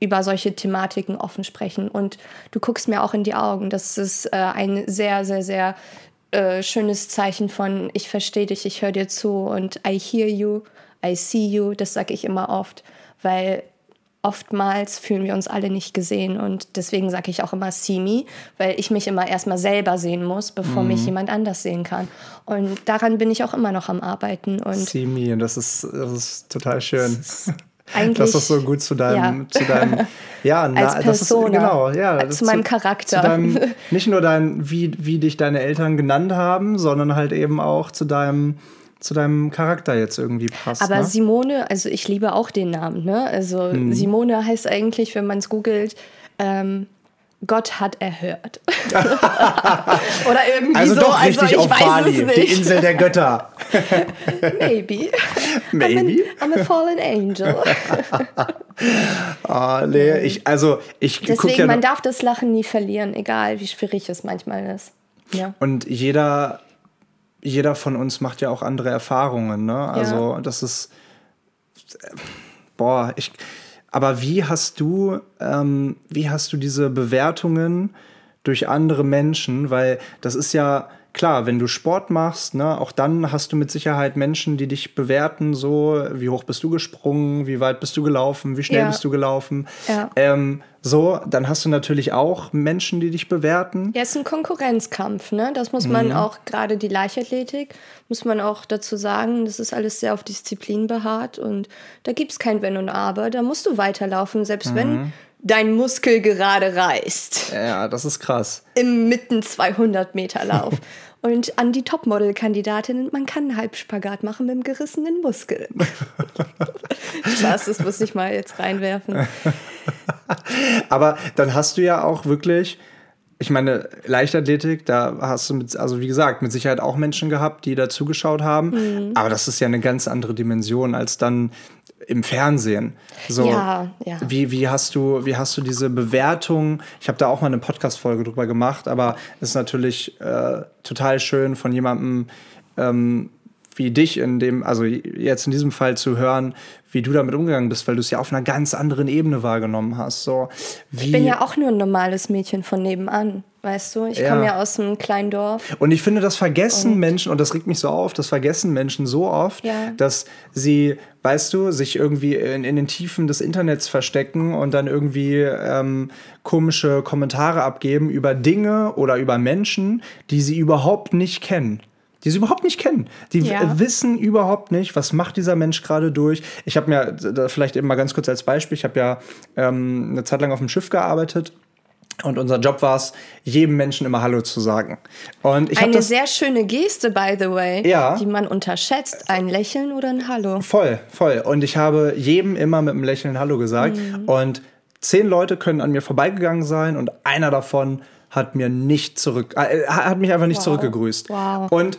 über solche Thematiken offen sprechen. Und du guckst mir auch in die Augen. Das ist äh, ein sehr, sehr, sehr äh, schönes Zeichen von ich verstehe dich, ich höre dir zu und I hear you, I see you. Das sage ich immer oft, weil oftmals fühlen wir uns alle nicht gesehen und deswegen sage ich auch immer see me, weil ich mich immer erstmal selber sehen muss, bevor mhm. mich jemand anders sehen kann. Und daran bin ich auch immer noch am Arbeiten. Und see me, und das ist, das ist total schön. Eigentlich, das ist so gut zu deinem, ja. zu deinem, ja, na, Als Persona, das ist, genau, ja, das zu meinem Charakter. Zu deinem, nicht nur dein, wie, wie dich deine Eltern genannt haben, sondern halt eben auch zu deinem, zu deinem Charakter jetzt irgendwie passt. Aber ne? Simone, also ich liebe auch den Namen, ne? Also hm. Simone heißt eigentlich, wenn man es googelt, ähm, Gott hat erhört. Oder irgendwie also so. Doch also richtig ich auf weiß Bali, es nicht. die Insel der Götter. Maybe. Maybe. I'm, I'm a fallen angel. oh, nee, ich, also ich Deswegen, ja man darf das Lachen nie verlieren, egal wie schwierig es manchmal ist. Ja. Und jeder, jeder von uns macht ja auch andere Erfahrungen, ne? Also ja. das ist, boah, ich aber wie hast du, ähm, wie hast du diese Bewertungen durch andere Menschen? Weil das ist ja klar, wenn du Sport machst, ne, auch dann hast du mit Sicherheit Menschen, die dich bewerten, so, wie hoch bist du gesprungen, wie weit bist du gelaufen, wie schnell ja. bist du gelaufen. Ja. Ähm, so, dann hast du natürlich auch Menschen, die dich bewerten. Ja, es ist ein Konkurrenzkampf, ne? Das muss man mhm. auch, gerade die Leichtathletik, muss man auch dazu sagen, das ist alles sehr auf Disziplin beharrt und da gibt es kein Wenn und Aber. Da musst du weiterlaufen, selbst mhm. wenn dein Muskel gerade reißt. Ja, das ist krass. Im mitten 200 Meter Lauf. Und an die Topmodel-Kandidatinnen, man kann einen Halbspagat machen mit einem gerissenen Muskel. Spaß, das muss ich mal jetzt reinwerfen. Aber dann hast du ja auch wirklich, ich meine, Leichtathletik, da hast du mit, also wie gesagt, mit Sicherheit auch Menschen gehabt, die da zugeschaut haben. Mhm. Aber das ist ja eine ganz andere Dimension als dann im Fernsehen. So, ja, ja. Wie, wie, hast du, wie hast du diese Bewertung? Ich habe da auch mal eine Podcast-Folge drüber gemacht, aber es ist natürlich äh, total schön von jemandem ähm, wie dich in dem, also jetzt in diesem Fall zu hören, wie du damit umgegangen bist, weil du es ja auf einer ganz anderen Ebene wahrgenommen hast. So, wie ich bin ja auch nur ein normales Mädchen von nebenan. Weißt du, ich ja. komme ja aus einem kleinen Dorf. Und ich finde, das vergessen und Menschen, und das regt mich so auf, das vergessen Menschen so oft, ja. dass sie, weißt du, sich irgendwie in, in, den Tiefen des Internets verstecken und dann irgendwie ähm, komische Kommentare abgeben über Dinge oder über Menschen, die sie überhaupt nicht kennen die sie überhaupt nicht kennen. Die ja. wissen überhaupt nicht, was macht dieser Mensch gerade durch. Ich habe mir, vielleicht eben mal ganz kurz als Beispiel, ich habe ja ähm, eine Zeit lang auf dem Schiff gearbeitet und unser Job war es, jedem Menschen immer Hallo zu sagen. Und ich Eine sehr schöne Geste, by the way, ja, die man unterschätzt. Ein Lächeln oder ein Hallo. Voll, voll. Und ich habe jedem immer mit einem Lächeln Hallo gesagt. Mhm. Und zehn Leute können an mir vorbeigegangen sein und einer davon hat mir nicht zurück, äh, hat mich einfach nicht wow. zurückgegrüßt. Wow. Und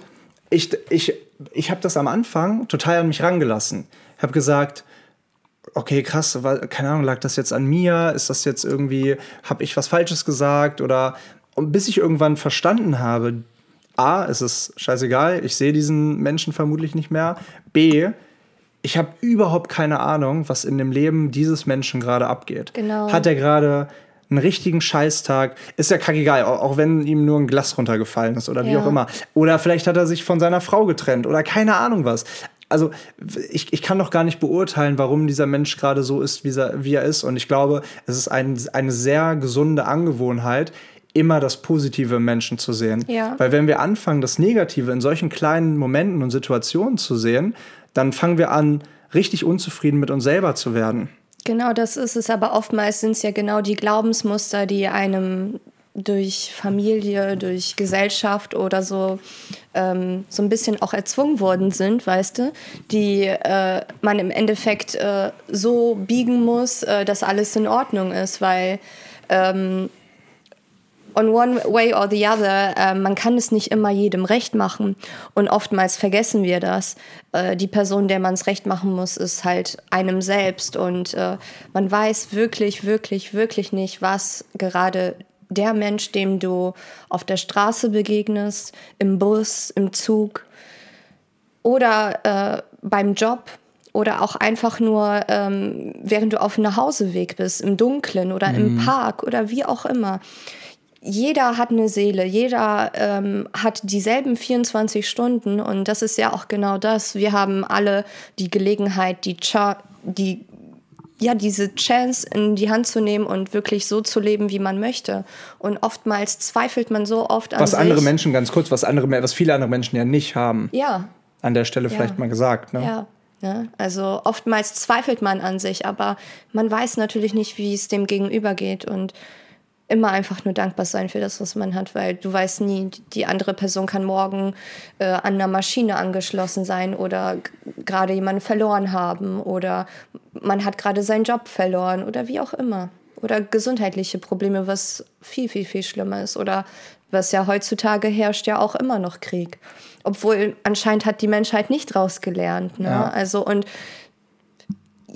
ich, ich, ich habe das am Anfang total an mich rangelassen. Ich habe gesagt, okay, krass, keine Ahnung, lag das jetzt an mir? Ist das jetzt irgendwie, habe ich was Falsches gesagt? Oder und bis ich irgendwann verstanden habe, A, es ist scheißegal, ich sehe diesen Menschen vermutlich nicht mehr. B, ich habe überhaupt keine Ahnung, was in dem Leben dieses Menschen gerade abgeht. Genau. Hat er gerade einen richtigen Scheißtag? Ist ja kackegal, auch wenn ihm nur ein Glas runtergefallen ist oder wie Ja. auch immer. Oder vielleicht hat er sich von seiner Frau getrennt oder keine Ahnung was. Also ich, ich kann doch gar nicht beurteilen, warum dieser Mensch gerade so ist, wie er, wie er ist. Und ich glaube, es ist ein, eine sehr gesunde Angewohnheit, immer das Positive im Menschen zu sehen. Ja. Weil wenn wir anfangen, das Negative in solchen kleinen Momenten und Situationen zu sehen, dann fangen wir an, richtig unzufrieden mit uns selber zu werden. Genau, das ist es. Aber oftmals sind es ja genau die Glaubensmuster, die einem durch Familie, durch Gesellschaft oder so ähm, so ein bisschen auch erzwungen worden sind, weißt du, die äh, man im Endeffekt äh, so biegen muss, äh, dass alles in Ordnung ist, weil ähm, on one way or the other, äh, man kann es nicht immer jedem recht machen. Und oftmals vergessen wir das. Äh, die Person, der man es recht machen muss, ist halt einem selbst. Und äh, man weiß wirklich, wirklich, wirklich nicht, was gerade der Mensch, dem du auf der Straße begegnest, im Bus, im Zug oder äh, beim Job oder auch einfach nur, ähm, während du auf dem Nachhauseweg bist, im Dunkeln oder im Park oder wie auch immer. Jeder hat eine Seele, jeder ähm, hat dieselben 24 Stunden und das ist ja auch genau das. Wir haben alle die Gelegenheit, die, Cha die ja, diese Chance in die Hand zu nehmen und wirklich so zu leben, wie man möchte. Und oftmals zweifelt man so oft an Was sich. andere Menschen, ganz kurz, was, andere, was viele andere Menschen ja nicht haben. Ja, An der Stelle vielleicht mal gesagt. Ne? ja. Ne? Also oftmals zweifelt man an sich, aber man weiß natürlich nicht, wie es dem Gegenüber geht und immer einfach nur dankbar sein für das, was man hat, weil du weißt nie, die andere Person kann morgen äh, an einer Maschine angeschlossen sein oder gerade jemanden verloren haben oder man hat gerade seinen Job verloren oder wie auch immer. Oder gesundheitliche Probleme, was viel, viel, viel schlimmer ist. Oder was ja heutzutage herrscht, ja auch immer noch Krieg. Obwohl anscheinend hat die Menschheit nicht rausgelernt. Ne? Ja. Also und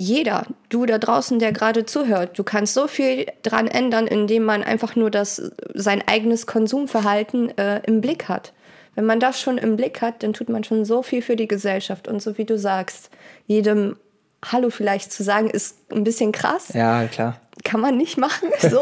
jeder, du da draußen, der gerade zuhört, du kannst so viel dran ändern, indem man einfach nur das, sein eigenes Konsumverhalten äh, im Blick hat. Wenn man das schon im Blick hat, dann tut man schon so viel für die Gesellschaft. Und so wie du sagst, jedem Hallo vielleicht zu sagen, ist ein bisschen krass. Ja, klar. Kann man nicht machen. So,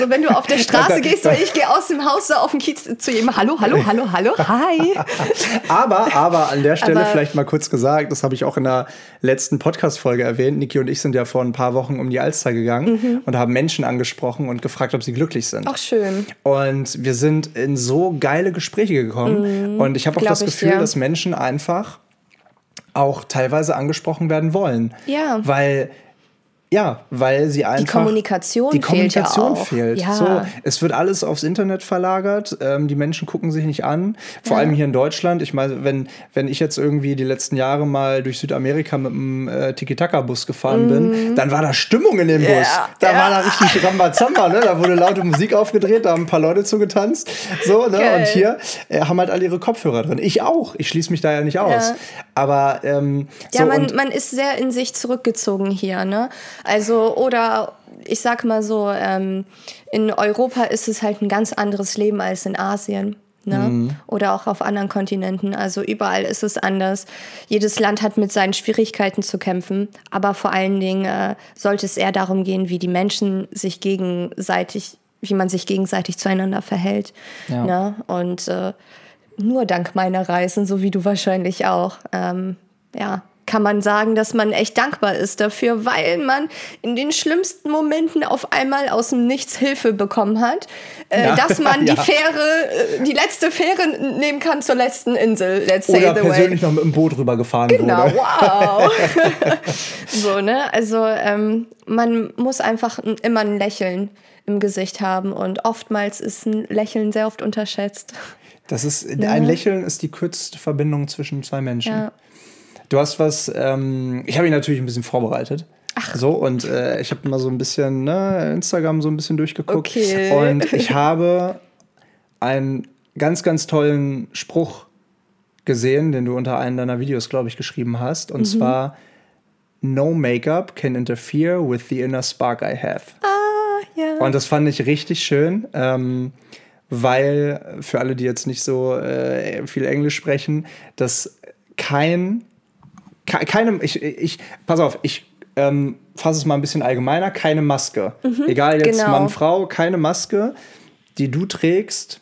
so wenn du auf der Straße gehst und ich gehe aus dem Haus so auf den Kiez zu jedem Hallo, Hallo, Hallo, Hallo, hi. Aber, aber an der Stelle Aber- vielleicht mal kurz gesagt, das habe ich auch in der letzten Podcast-Folge erwähnt. Niki und ich sind ja vor ein paar Wochen um die Alster gegangen und haben Menschen angesprochen und gefragt, ob sie glücklich sind. Mhm. Ach schön. Und wir sind in so geile Gespräche gekommen. und ich habe auch Mhm. das ich Gefühl, dir. dass Menschen einfach auch teilweise angesprochen werden wollen. Ja. Weil. Ja, weil sie einfach. Kommunikation die fehlt ja Kommunikation auch. fehlt. Ja. So, es wird alles aufs Internet verlagert. Ähm, die Menschen gucken sich nicht an. Vor Ja. allem hier in Deutschland. Ich meine, wenn, wenn ich jetzt irgendwie die letzten Jahre mal durch Südamerika mit dem äh, Tiki-Taka-Bus gefahren bin, dann war da Stimmung in dem Bus. Mhm. Ja, Da war da richtig Rambazamba, ne? Da wurde laute Musik aufgedreht, da haben ein paar Leute zugetanzt. So, ne? Geil. Und hier äh, haben halt alle ihre Kopfhörer drin. Ich auch. Ich schließe mich da ja nicht aus. Ja. Aber ähm, Ja, so man, man ist sehr in sich zurückgezogen hier, ne? Also, oder ich sag mal so, ähm, in Europa ist es halt ein ganz anderes Leben als in Asien. Ne? Mhm. Oder auch auf anderen Kontinenten. Also überall ist es anders. Jedes Land hat mit seinen Schwierigkeiten zu kämpfen. Aber vor allen Dingen äh, sollte es eher darum gehen, wie die Menschen sich gegenseitig, wie man sich gegenseitig zueinander verhält. Ja. Ne? Und äh, nur dank meiner Reisen, so wie du wahrscheinlich auch, ähm, ja, kann man sagen, dass man echt dankbar ist dafür, weil man in den schlimmsten Momenten auf einmal aus dem Nichts Hilfe bekommen hat, äh, Ja. dass man Ja. die Fähre, äh, die letzte Fähre nehmen kann zur letzten Insel, let's say oder the way. persönlich noch mit dem Boot rübergefahren Genau, wurde. wow. so, ne? Also ähm, man muss einfach immer ein Lächeln im Gesicht haben und oftmals ist ein Lächeln sehr oft unterschätzt. Das ist, ein Lächeln ist die kürzeste Verbindung zwischen zwei Menschen. Ja. Du hast was, ähm, ich habe ihn natürlich ein bisschen vorbereitet. Ach. So, und äh, ich habe mal so ein bisschen ne, Instagram so ein bisschen durchgeguckt. Okay. Und ich habe einen ganz, ganz tollen Spruch gesehen, den du unter einem deiner Videos, glaube ich, geschrieben hast. Und zwar, No makeup can interfere with the inner spark I have. Ah, ja. Und das fand ich richtig schön, ähm, weil für alle, die jetzt nicht so äh, viel Englisch sprechen, dass kein, ke keine, ich, ich, pass auf, ich ähm, fasse es mal ein bisschen allgemeiner, keine Maske. Mhm, Egal jetzt genau. Mann, Frau, keine Maske, die du trägst.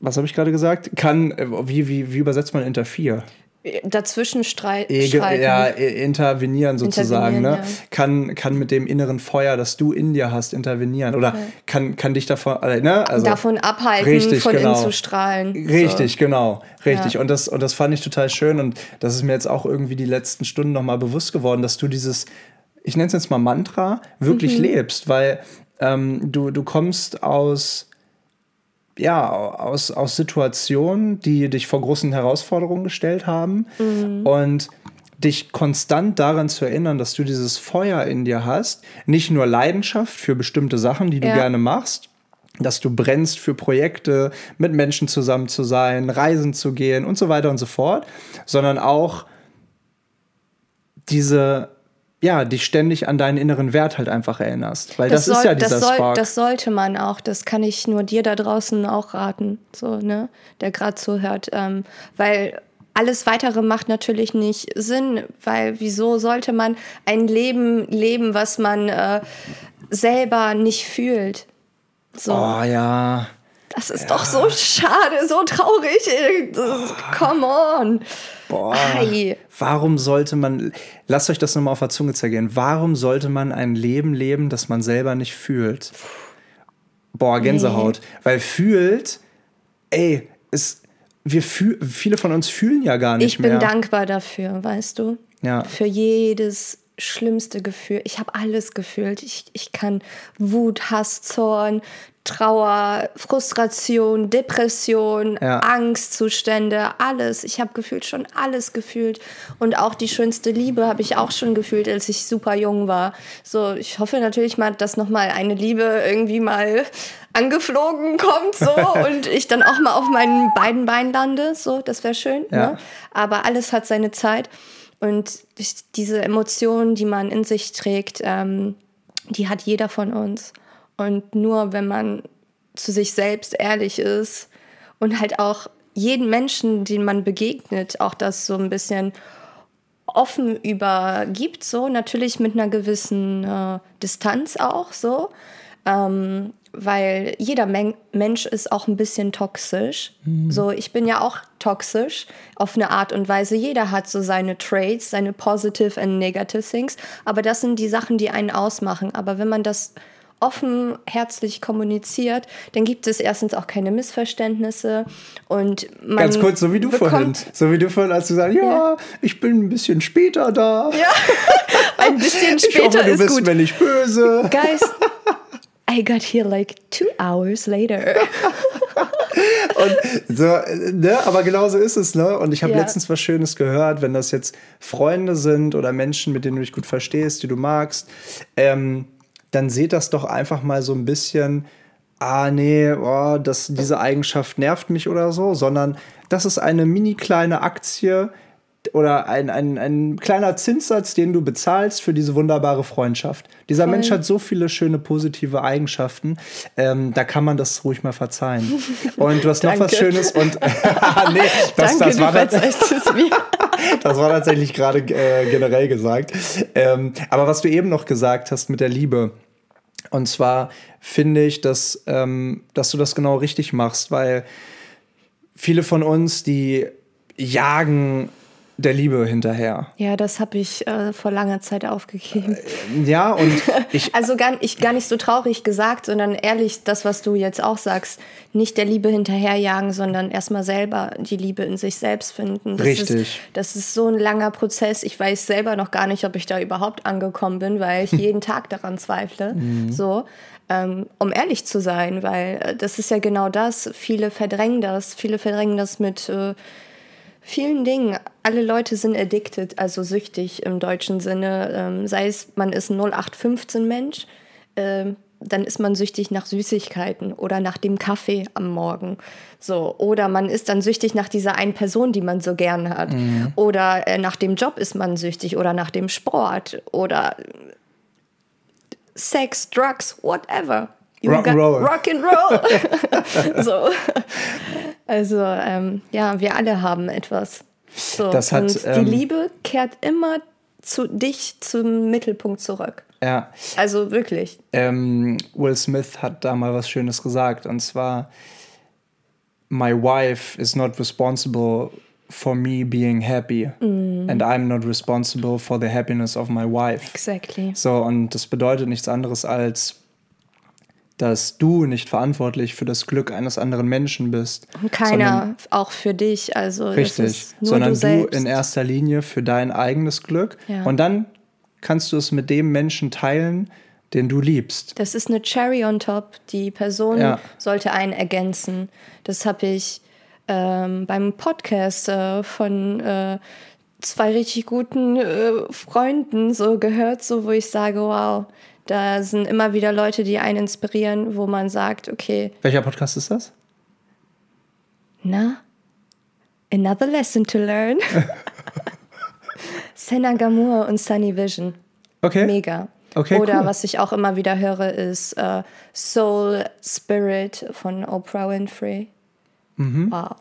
Was habe ich gerade gesagt? Kann, äh, wie, wie, wie übersetzt man Interfere? Dazwischen streiten. ja, intervenieren sozusagen, Intervenieren, ne? ja. Kann, kann mit dem inneren Feuer, das du in dir hast, intervenieren. Oder kann, kann dich davon, äh, ne? Also, Davon abhalten, Richtig, von genau. innen zu strahlen. Richtig, genau. Richtig. Ja. Und, das, und das fand ich total schön. Und das ist mir jetzt auch irgendwie die letzten Stunden nochmal bewusst geworden, dass du dieses, ich nenne es jetzt mal Mantra, wirklich Mhm. lebst, weil ähm, du, du kommst aus ja, aus, aus Situationen, die dich vor großen Herausforderungen gestellt haben und dich konstant daran zu erinnern, dass du dieses Feuer in dir hast, nicht nur Leidenschaft für bestimmte Sachen, die du Ja. gerne machst, dass du brennst für Projekte, mit Menschen zusammen zu sein, reisen zu gehen und so weiter und so fort, sondern auch diese, ja, dich ständig an deinen inneren Wert halt einfach erinnerst. Weil das, ist soll- ja dieser das, soll, Spark. das sollte man auch. Das kann ich nur dir da draußen auch raten, so, ne, der gerade zuhört. Ähm, weil alles weitere macht natürlich nicht Sinn, weil wieso sollte man ein Leben leben, was man äh, selber nicht fühlt? So. oh ja. Das ist doch so schade, so traurig. come on. Boah. Ei. Warum sollte man, lasst euch das nochmal auf der Zunge zergehen, warum sollte man ein Leben leben, das man selber nicht fühlt? Boah, Gänsehaut. Weil fühlt, ey, ist, wir fühl, viele von uns fühlen ja gar nicht Ich bin mehr. dankbar dafür, weißt du? Ja. Für jedes schlimmste Gefühl. Ich habe alles gefühlt. Ich, ich kann Wut, Hass, Zorn, Trauer, Frustration, Depression, Ja. Angstzustände, alles. Ich habe gefühlt schon alles gefühlt. Und auch die schönste Liebe habe ich auch schon gefühlt, als ich super jung war. So, ich hoffe natürlich mal, dass noch mal eine Liebe irgendwie mal angeflogen kommt so und ich dann auch mal auf meinen beiden Beinen lande. So, das wäre schön. Ja. Ne? Aber alles hat seine Zeit. Und diese Emotionen, die man in sich trägt, ähm, die hat jeder von uns. Und nur wenn man zu sich selbst ehrlich ist und halt auch jeden Menschen, den man begegnet, auch das so ein bisschen offen übergibt, so natürlich mit einer gewissen äh, Distanz auch so, ähm, weil jeder Men Mensch ist auch ein bisschen toxisch. So, ich bin ja auch toxisch auf eine Art und Weise. Jeder hat so seine Traits, seine positive and negative things, aber das sind die Sachen, die einen ausmachen. Aber wenn man das offen, herzlich kommuniziert, dann gibt es erstens auch keine Missverständnisse und man Ganz kurz, so wie du vorhin. So wie du vorhin, als du sagst, ja, Ja. ich bin ein bisschen später da. Ja, ein bisschen ich später hoffe, du ist bist gut. mir nicht böse. Guys, I got here like two hours later. Und so, ne, aber genau so ist es, ne? Und ich habe Ja. letztens was Schönes gehört, wenn das jetzt Freunde sind oder Menschen, mit denen du dich gut verstehst, die du magst, ähm, dann seht das doch einfach mal so ein bisschen, ah nee, oh, das, diese Eigenschaft nervt mich oder so, sondern das ist eine mini kleine Aktie oder ein, ein, ein kleiner Zinssatz, den du bezahlst für diese wunderbare Freundschaft. Dieser Voll. Mensch hat so viele schöne positive Eigenschaften, ähm, da kann man das ruhig mal verzeihen. Und du hast noch was. Schönes und nee, das, Danke, das, war du verzeihst es mir. Das war tatsächlich gerade äh, generell gesagt. Ähm, aber was du eben noch gesagt hast mit der Liebe, und zwar finde ich, dass, ähm, dass du das genau richtig machst, weil viele von uns, die jagen der Liebe hinterher. Ja, das habe ich äh, vor langer Zeit aufgegeben. Ja, und ich, Also gar, ich, gar nicht so traurig gesagt, sondern ehrlich, das, was du jetzt auch sagst, nicht der Liebe hinterherjagen, sondern erstmal selber die Liebe in sich selbst finden. Das Richtig. Ist, das ist so ein langer Prozess. Ich weiß selber noch gar nicht, ob ich da überhaupt angekommen bin, weil ich jeden Tag daran zweifle. So. Ähm, um ehrlich zu sein, weil äh, das ist ja genau das. Viele verdrängen das. Viele verdrängen das mit äh, vielen Dingen. Alle Leute sind addicted, also süchtig im deutschen Sinne. Ähm, sei es, man ist ein 0815-Mensch, ähm, dann ist man süchtig nach Süßigkeiten oder nach dem Kaffee am Morgen. So. Oder man ist dann süchtig nach dieser einen Person, die man so gern hat. Mhm. Oder äh, nach dem Job ist man süchtig oder nach dem Sport oder Sex, Drugs, whatever. Rock'n'Roll. Rock'n'Roll. so. Also, ähm, ja, wir alle haben etwas. So. Das hat, Und die ähm, Liebe kehrt immer zu dich zum Mittelpunkt zurück. Ja. Also wirklich. Ähm, Will Smith hat da mal was Schönes gesagt und zwar: My wife is not responsible for me being happy Mm. and I'm not responsible for the happiness of my wife. Exactly. So, und das bedeutet nichts anderes als, dass du nicht verantwortlich für das Glück eines anderen Menschen bist. Und keiner auch für dich. Also Richtig, ist nur sondern du du, in erster Linie für dein eigenes Glück. Ja. Und dann kannst du es mit dem Menschen teilen, den du liebst. Das ist eine Cherry on top. Die Person Ja. sollte einen ergänzen. Das habe ich ähm, beim Podcast äh, von äh, zwei richtig guten äh, Freunden so gehört, so wo ich sage, wow, da sind immer wieder Leute, die einen inspirieren, wo man sagt, okay, Welcher Podcast ist das? na, another lesson to learn. Senna Gamur und Sunny Vision. Okay. Mega. Okay, Oder cool. was ich auch immer wieder höre, ist äh, Soul Spirit von Oprah Winfrey. Wow.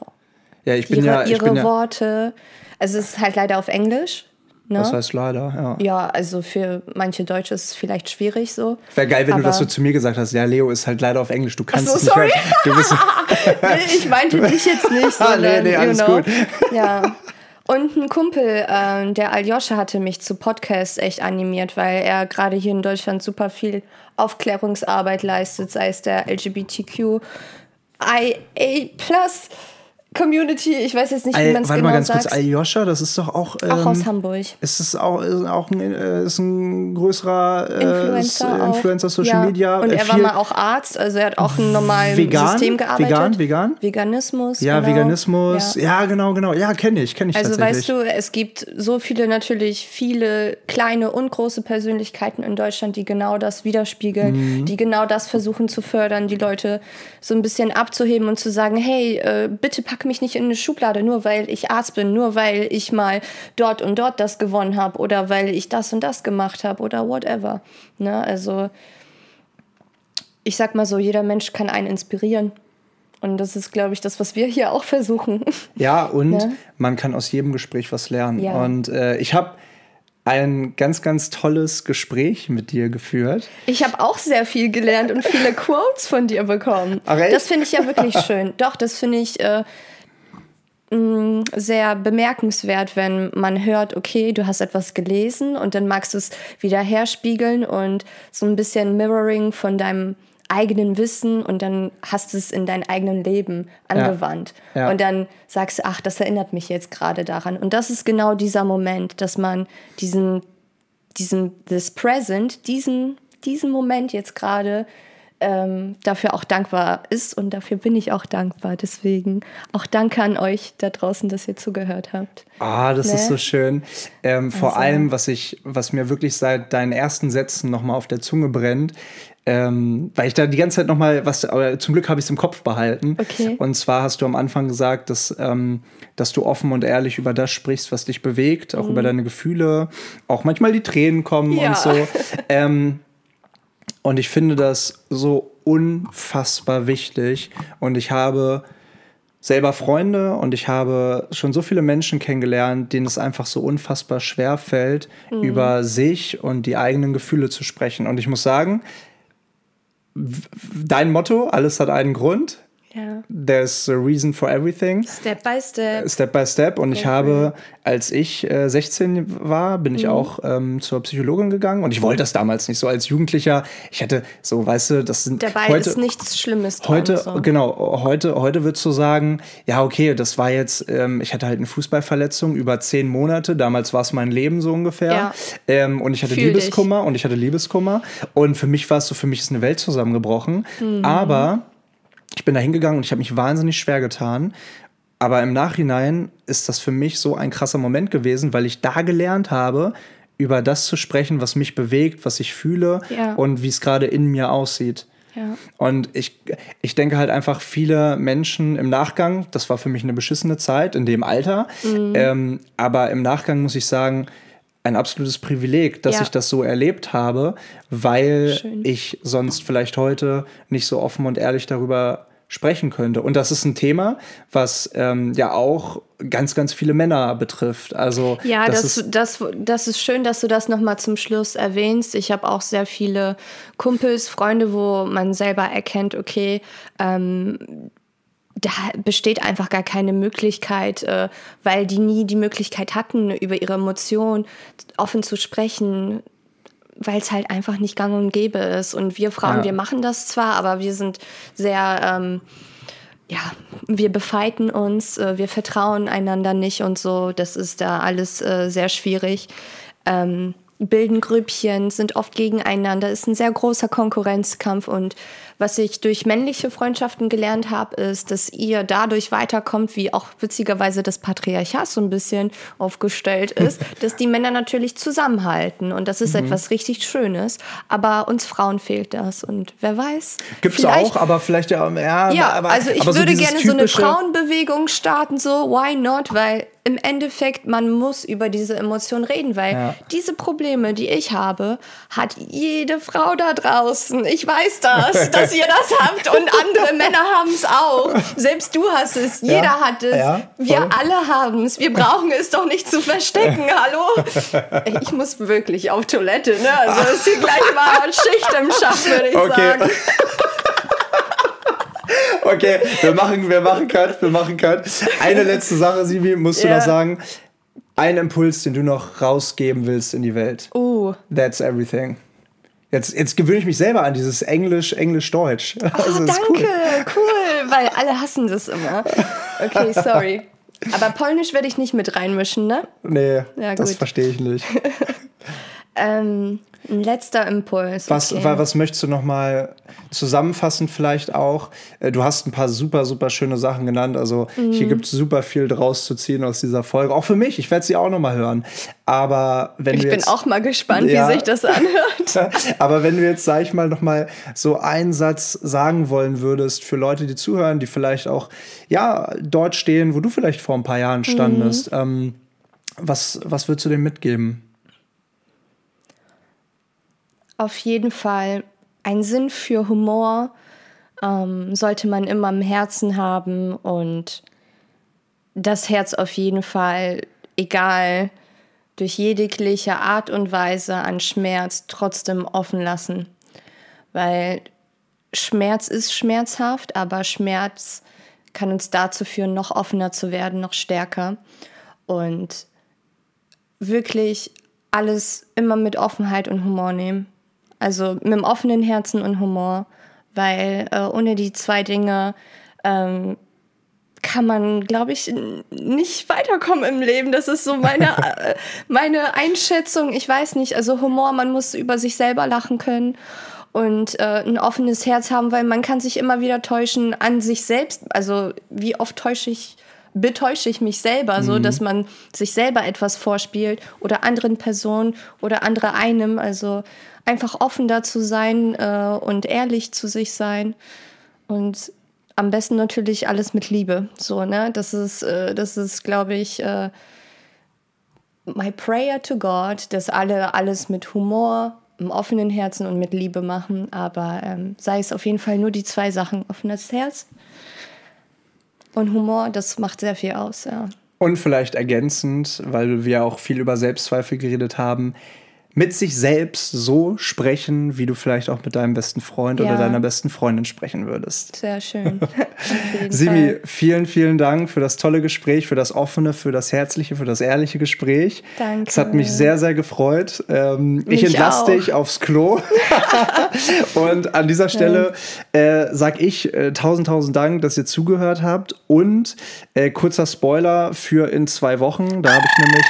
Ja, ich Mhm. bin Ihre, ja. Ich ihre bin ja Worte. Also es ist halt leider auf Englisch. Ne? das heißt leider, ja. ja, also für manche Deutsche ist es vielleicht schwierig so. Wäre geil, wenn du das so Aber- zu mir gesagt hast. Ja, Leo ist halt leider auf Englisch. Du kannst so, es nicht sorry. bist, Nee, ich meinte dich jetzt nicht, Ah, sondern, nee, nee, alles you know. gut. Ja. Und ein Kumpel, ähm, der Aljoscha, hatte mich zu Podcasts echt animiert, weil er gerade hier in Deutschland super viel Aufklärungsarbeit leistet, sei es der LGBTQIA Plus Community. Ich weiß jetzt nicht, wie man es genau mal ganz sagt. kurz, Aljoscha, das ist doch auch. Ähm, auch aus Hamburg. Ist es auch, ist auch ein, äh, ist ein größerer äh, Influencer. Influencer Social ja. Media. Und äh, er war viel- mal auch Arzt, also er hat auch im normalen Vegan? System gearbeitet. Vegan? Vegan? Veganismus. Ja, genau. Veganismus. Ja. Ja, genau, genau. Ja, kenne ich, kenne ich Also weißt du, es gibt so viele natürlich viele kleine und große Persönlichkeiten in Deutschland, die genau das widerspiegeln, Mhm. die genau das versuchen zu fördern, die Leute so ein bisschen abzuheben und zu sagen, hey, äh, bitte pack mich nicht in eine Schublade, nur weil ich Arzt bin, nur weil ich mal dort und dort das gewonnen habe oder weil ich das und das gemacht habe oder whatever. Ne? Also ich sag mal so, jeder Mensch kann einen inspirieren. Und das ist, glaube ich, das, was wir hier auch versuchen. Ja, und Ja. man kann aus jedem Gespräch was lernen. Ja. Und äh, ich habe ein ganz, ganz tolles Gespräch mit dir geführt. Ich habe auch sehr viel gelernt und viele Quotes von dir bekommen. Ach, echt? Das finde ich ja wirklich schön. Doch, das finde ich äh, sehr bemerkenswert, wenn man hört, okay, du hast etwas gelesen und dann magst du es wieder herspiegeln und so ein bisschen Mirroring von deinem eigenen Wissen und dann hast du es in dein eigenen Leben angewandt. Ja. Und dann sagst du, ach, das erinnert mich jetzt gerade daran. Und das ist genau dieser Moment, dass man diesen diesen this present, diesen, diesen Moment jetzt gerade ähm, dafür auch dankbar ist und dafür bin ich auch dankbar. Deswegen auch danke an euch da draußen, dass ihr zugehört habt. Ah, das Ne? ist so schön. Ähm, vor Also- allem, was ich, was mir wirklich seit deinen ersten Sätzen nochmal auf der Zunge brennt, ähm, weil ich da die ganze Zeit nochmal, was, aber zum Glück habe ich es im Kopf behalten. Okay. Und zwar hast du am Anfang gesagt, dass, ähm, dass du offen und ehrlich über das sprichst, was dich bewegt, auch über deine Gefühle, auch manchmal die Tränen kommen Mhm. Ja. und so. Ähm, und ich finde das so unfassbar wichtig. Und ich habe selber Freunde und ich habe schon so viele Menschen kennengelernt, denen es einfach so unfassbar schwer fällt, über sich und die eigenen Gefühle zu sprechen. Und ich muss sagen, dein Motto, alles hat einen Grund. Ja. There's a reason for everything. Step by step. Step by Step. Und ich Go for habe, als ich äh, 16 war, bin Mhm. ich auch ähm, zur Psychologin gegangen. Und ich wollte das damals nicht so als Jugendlicher. Ich hatte so, weißt du, das sind Dabei heute, ist nichts Schlimmes dran. Heute, so. genau, heute, heute würdest du sagen, ja, okay, das war jetzt, ähm, ich hatte halt eine Fußballverletzung über zehn Monate, damals war es mein Leben so ungefähr. Ja. Ähm, und ich hatte Fühl Liebeskummer und ich hatte Liebeskummer. Und für mich war es so, für mich ist eine Welt zusammengebrochen. Mhm. Aber ich bin da hingegangen und ich habe mich wahnsinnig schwer getan. Aber im Nachhinein ist das für mich so ein krasser Moment gewesen, weil ich da gelernt habe, über das zu sprechen, was mich bewegt, was ich fühle Ja. und wie es gerade in mir aussieht. Ja. Und ich, ich denke halt einfach, viele Menschen im Nachgang, das war für mich eine beschissene Zeit in dem Alter, Mhm. ähm, aber im Nachgang muss ich sagen, ein absolutes Privileg, dass Ja. ich das so erlebt habe, weil Schön. ich sonst vielleicht heute nicht so offen und ehrlich darüber sprechen könnte. Und das ist ein Thema, was ähm, ja auch ganz, ganz viele Männer betrifft. Also Ja, das, das, ist das, das ist schön, dass du das nochmal zum Schluss erwähnst. Ich habe auch sehr viele Kumpels, Freunde, wo man selber erkennt, okay, ähm, da besteht einfach gar keine Möglichkeit, äh, weil die nie die Möglichkeit hatten, über ihre Emotionen offen zu sprechen, weil es halt einfach nicht gang und gäbe ist. Und wir Frauen, Ja. wir machen das zwar, aber wir sind sehr, ähm, ja, wir befeiten uns, äh, wir vertrauen einander nicht und so. Das ist da alles äh, sehr schwierig. Ähm, bilden Grüppchen, sind oft gegeneinander, ist ein sehr großer Konkurrenzkampf und was ich durch männliche Freundschaften gelernt habe, ist, dass ihr dadurch weiterkommt, wie auch witzigerweise das Patriarchat so ein bisschen aufgestellt ist, dass die Männer natürlich zusammenhalten und das ist etwas richtig Schönes, aber uns Frauen fehlt das und wer weiß. gibt's auch, aber vielleicht ja, ja, ja, aber, also ich würde dieses gerne so eine Frauenbewegung starten, so why not? Weil im Endeffekt man muss über diese Emotionen reden, weil Ja. diese Probleme, die ich habe, hat jede Frau da draußen. Ich weiß das, dass ihr das habt und andere Männer haben es auch. Selbst du hast es, jeder Ja, hat es. ja, Wir alle haben es. Wir brauchen es doch nicht zu verstecken. Hallo? Ey, Ich muss wirklich auf Toilette, ne? Also ist hier gleich mal Schicht im Schacht, würde ich Okay. sagen. Okay, wir machen, wir machen Cut, wir machen Cut. Eine letzte Sache, Sibi, musst du Ja. noch sagen. Ein Impuls, den du noch rausgeben willst in die Welt. Uh. That's everything. Jetzt, jetzt gewöhne ich mich selber an dieses Englisch, Englisch-Deutsch. Oh, Also, danke, cool. cool. weil alle hassen das immer. Okay, sorry. Aber Polnisch werde ich nicht mit reinmischen, ne? Nee, Ja, das verstehe ich nicht. Ähm, ein letzter Impuls. Was, okay. wa- was möchtest du noch mal zusammenfassen vielleicht auch? Äh, Du hast ein paar super, super schöne Sachen genannt. Also Mhm. hier gibt es super viel draus zu ziehen aus dieser Folge. Auch für mich. Ich werde sie auch noch mal hören. Aber wenn ich bin jetzt, auch mal gespannt, Ja. wie sich das anhört. Aber wenn du jetzt, sag ich mal, noch mal so einen Satz sagen wollen würdest für Leute, die zuhören, die vielleicht auch ja dort stehen, wo du vielleicht vor ein paar Jahren standest, Mhm. ähm, was, was würdest du dem mitgeben? Auf jeden Fall ein Sinn für Humor ähm, sollte man immer im Herzen haben und das Herz auf jeden Fall, egal durch jegliche Art und Weise an Schmerz, trotzdem offen lassen. Weil Schmerz ist schmerzhaft, aber Schmerz kann uns dazu führen, noch offener zu werden, noch stärker. Und wirklich alles immer mit Offenheit und Humor nehmen. Also mit einem offenen Herzen und Humor, weil äh, ohne die zwei Dinge ähm, kann man, glaube ich, nicht weiterkommen im Leben. Das ist so meine, äh, meine Einschätzung. Ich weiß nicht, also Humor, man muss über sich selber lachen können und äh, ein offenes Herz haben, weil man kann sich immer wieder täuschen an sich selbst. Also wie oft täusche ich, betäusche ich mich selber, so dass man sich selber etwas vorspielt oder anderen Personen oder andere einem. Also einfach offen dazu sein äh, und ehrlich zu sich sein und am besten natürlich alles mit Liebe. So, ne? Das ist, äh, ist, glaube ich, äh, my prayer to God, dass alle alles mit Humor, im offenen Herzen und mit Liebe machen. Aber ähm, sei es auf jeden Fall nur die zwei Sachen: offenes Herz und Humor, das macht sehr viel aus, ja. Und vielleicht ergänzend, weil wir auch viel über Selbstzweifel geredet haben, mit sich selbst so sprechen, wie du vielleicht auch mit deinem besten Freund Ja. oder deiner besten Freundin sprechen würdest. Sehr schön. Simi, Fall. vielen, vielen Dank für das tolle Gespräch, für das offene, für das herzliche, für das ehrliche Gespräch. Danke. Es hat mich sehr, sehr gefreut. Ähm, ich entlasse auch. dich aufs Klo. und an dieser Stelle äh, sag ich äh, tausend, tausend Dank, dass ihr zugehört habt. Und äh, kurzer Spoiler für in zwei Wochen. Da habe ich nämlich.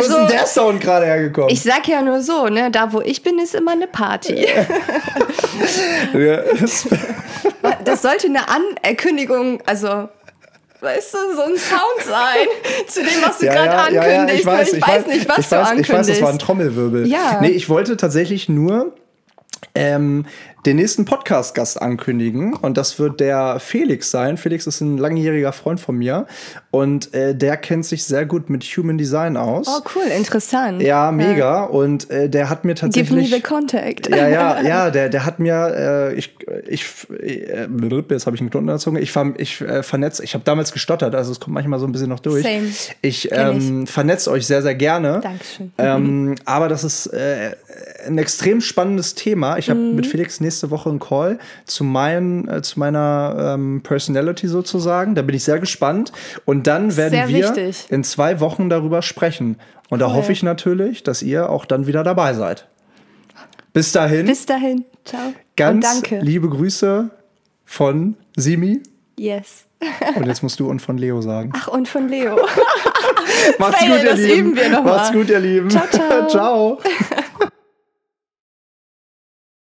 Wo ist Also, denn der Sound gerade hergekommen? Ich sag ja nur so, ne, da wo ich bin, ist immer eine Party. Das sollte eine Ankündigung, also weißt du, so ein Sound sein zu dem, was du ja, gerade ja, ankündigst. Ja, ich weiß, ich, ich weiß, nicht, was du weiß, ankündigst. Ich weiß, es war ein Trommelwirbel. Ja. Nee, ich wollte tatsächlich nur ähm, den nächsten Podcast-Gast ankündigen. Und das wird der Felix sein. Felix ist ein langjähriger Freund von mir. Und äh, der kennt sich sehr gut mit Human Design aus. Oh, cool, interessant. Ja, mega. Ja. Und äh, der hat mir tatsächlich. Give me the contact. Ja, ja, ja, der, der hat mir, äh, ich, ich, äh, jetzt habe ich einen Knoten Zunge. Ich, ich äh, vernetze, ich habe damals gestottert, also es kommt manchmal so ein bisschen noch durch. Same. Ich, ähm, vernetze euch sehr, sehr gerne. Dankeschön. Ähm, aber das ist äh, ein extrem spannendes Thema. Ich habe mhm. mit Felix nächste Woche einen Call zu, mein, äh, zu meiner ähm, Personality sozusagen. Da bin ich sehr gespannt. Und dann werden sehr wir wichtig. in zwei Wochen darüber sprechen. Und cool. da hoffe ich natürlich, dass ihr auch dann wieder dabei seid. Bis dahin. Bis dahin. Ciao. Ganz liebe Grüße von Simi. Yes. Und jetzt musst du und von Leo sagen. Ach, und von Leo. Macht's Fail, gut, ihr Lieben. Macht's gut, ihr Lieben. Ciao, ciao. ciao.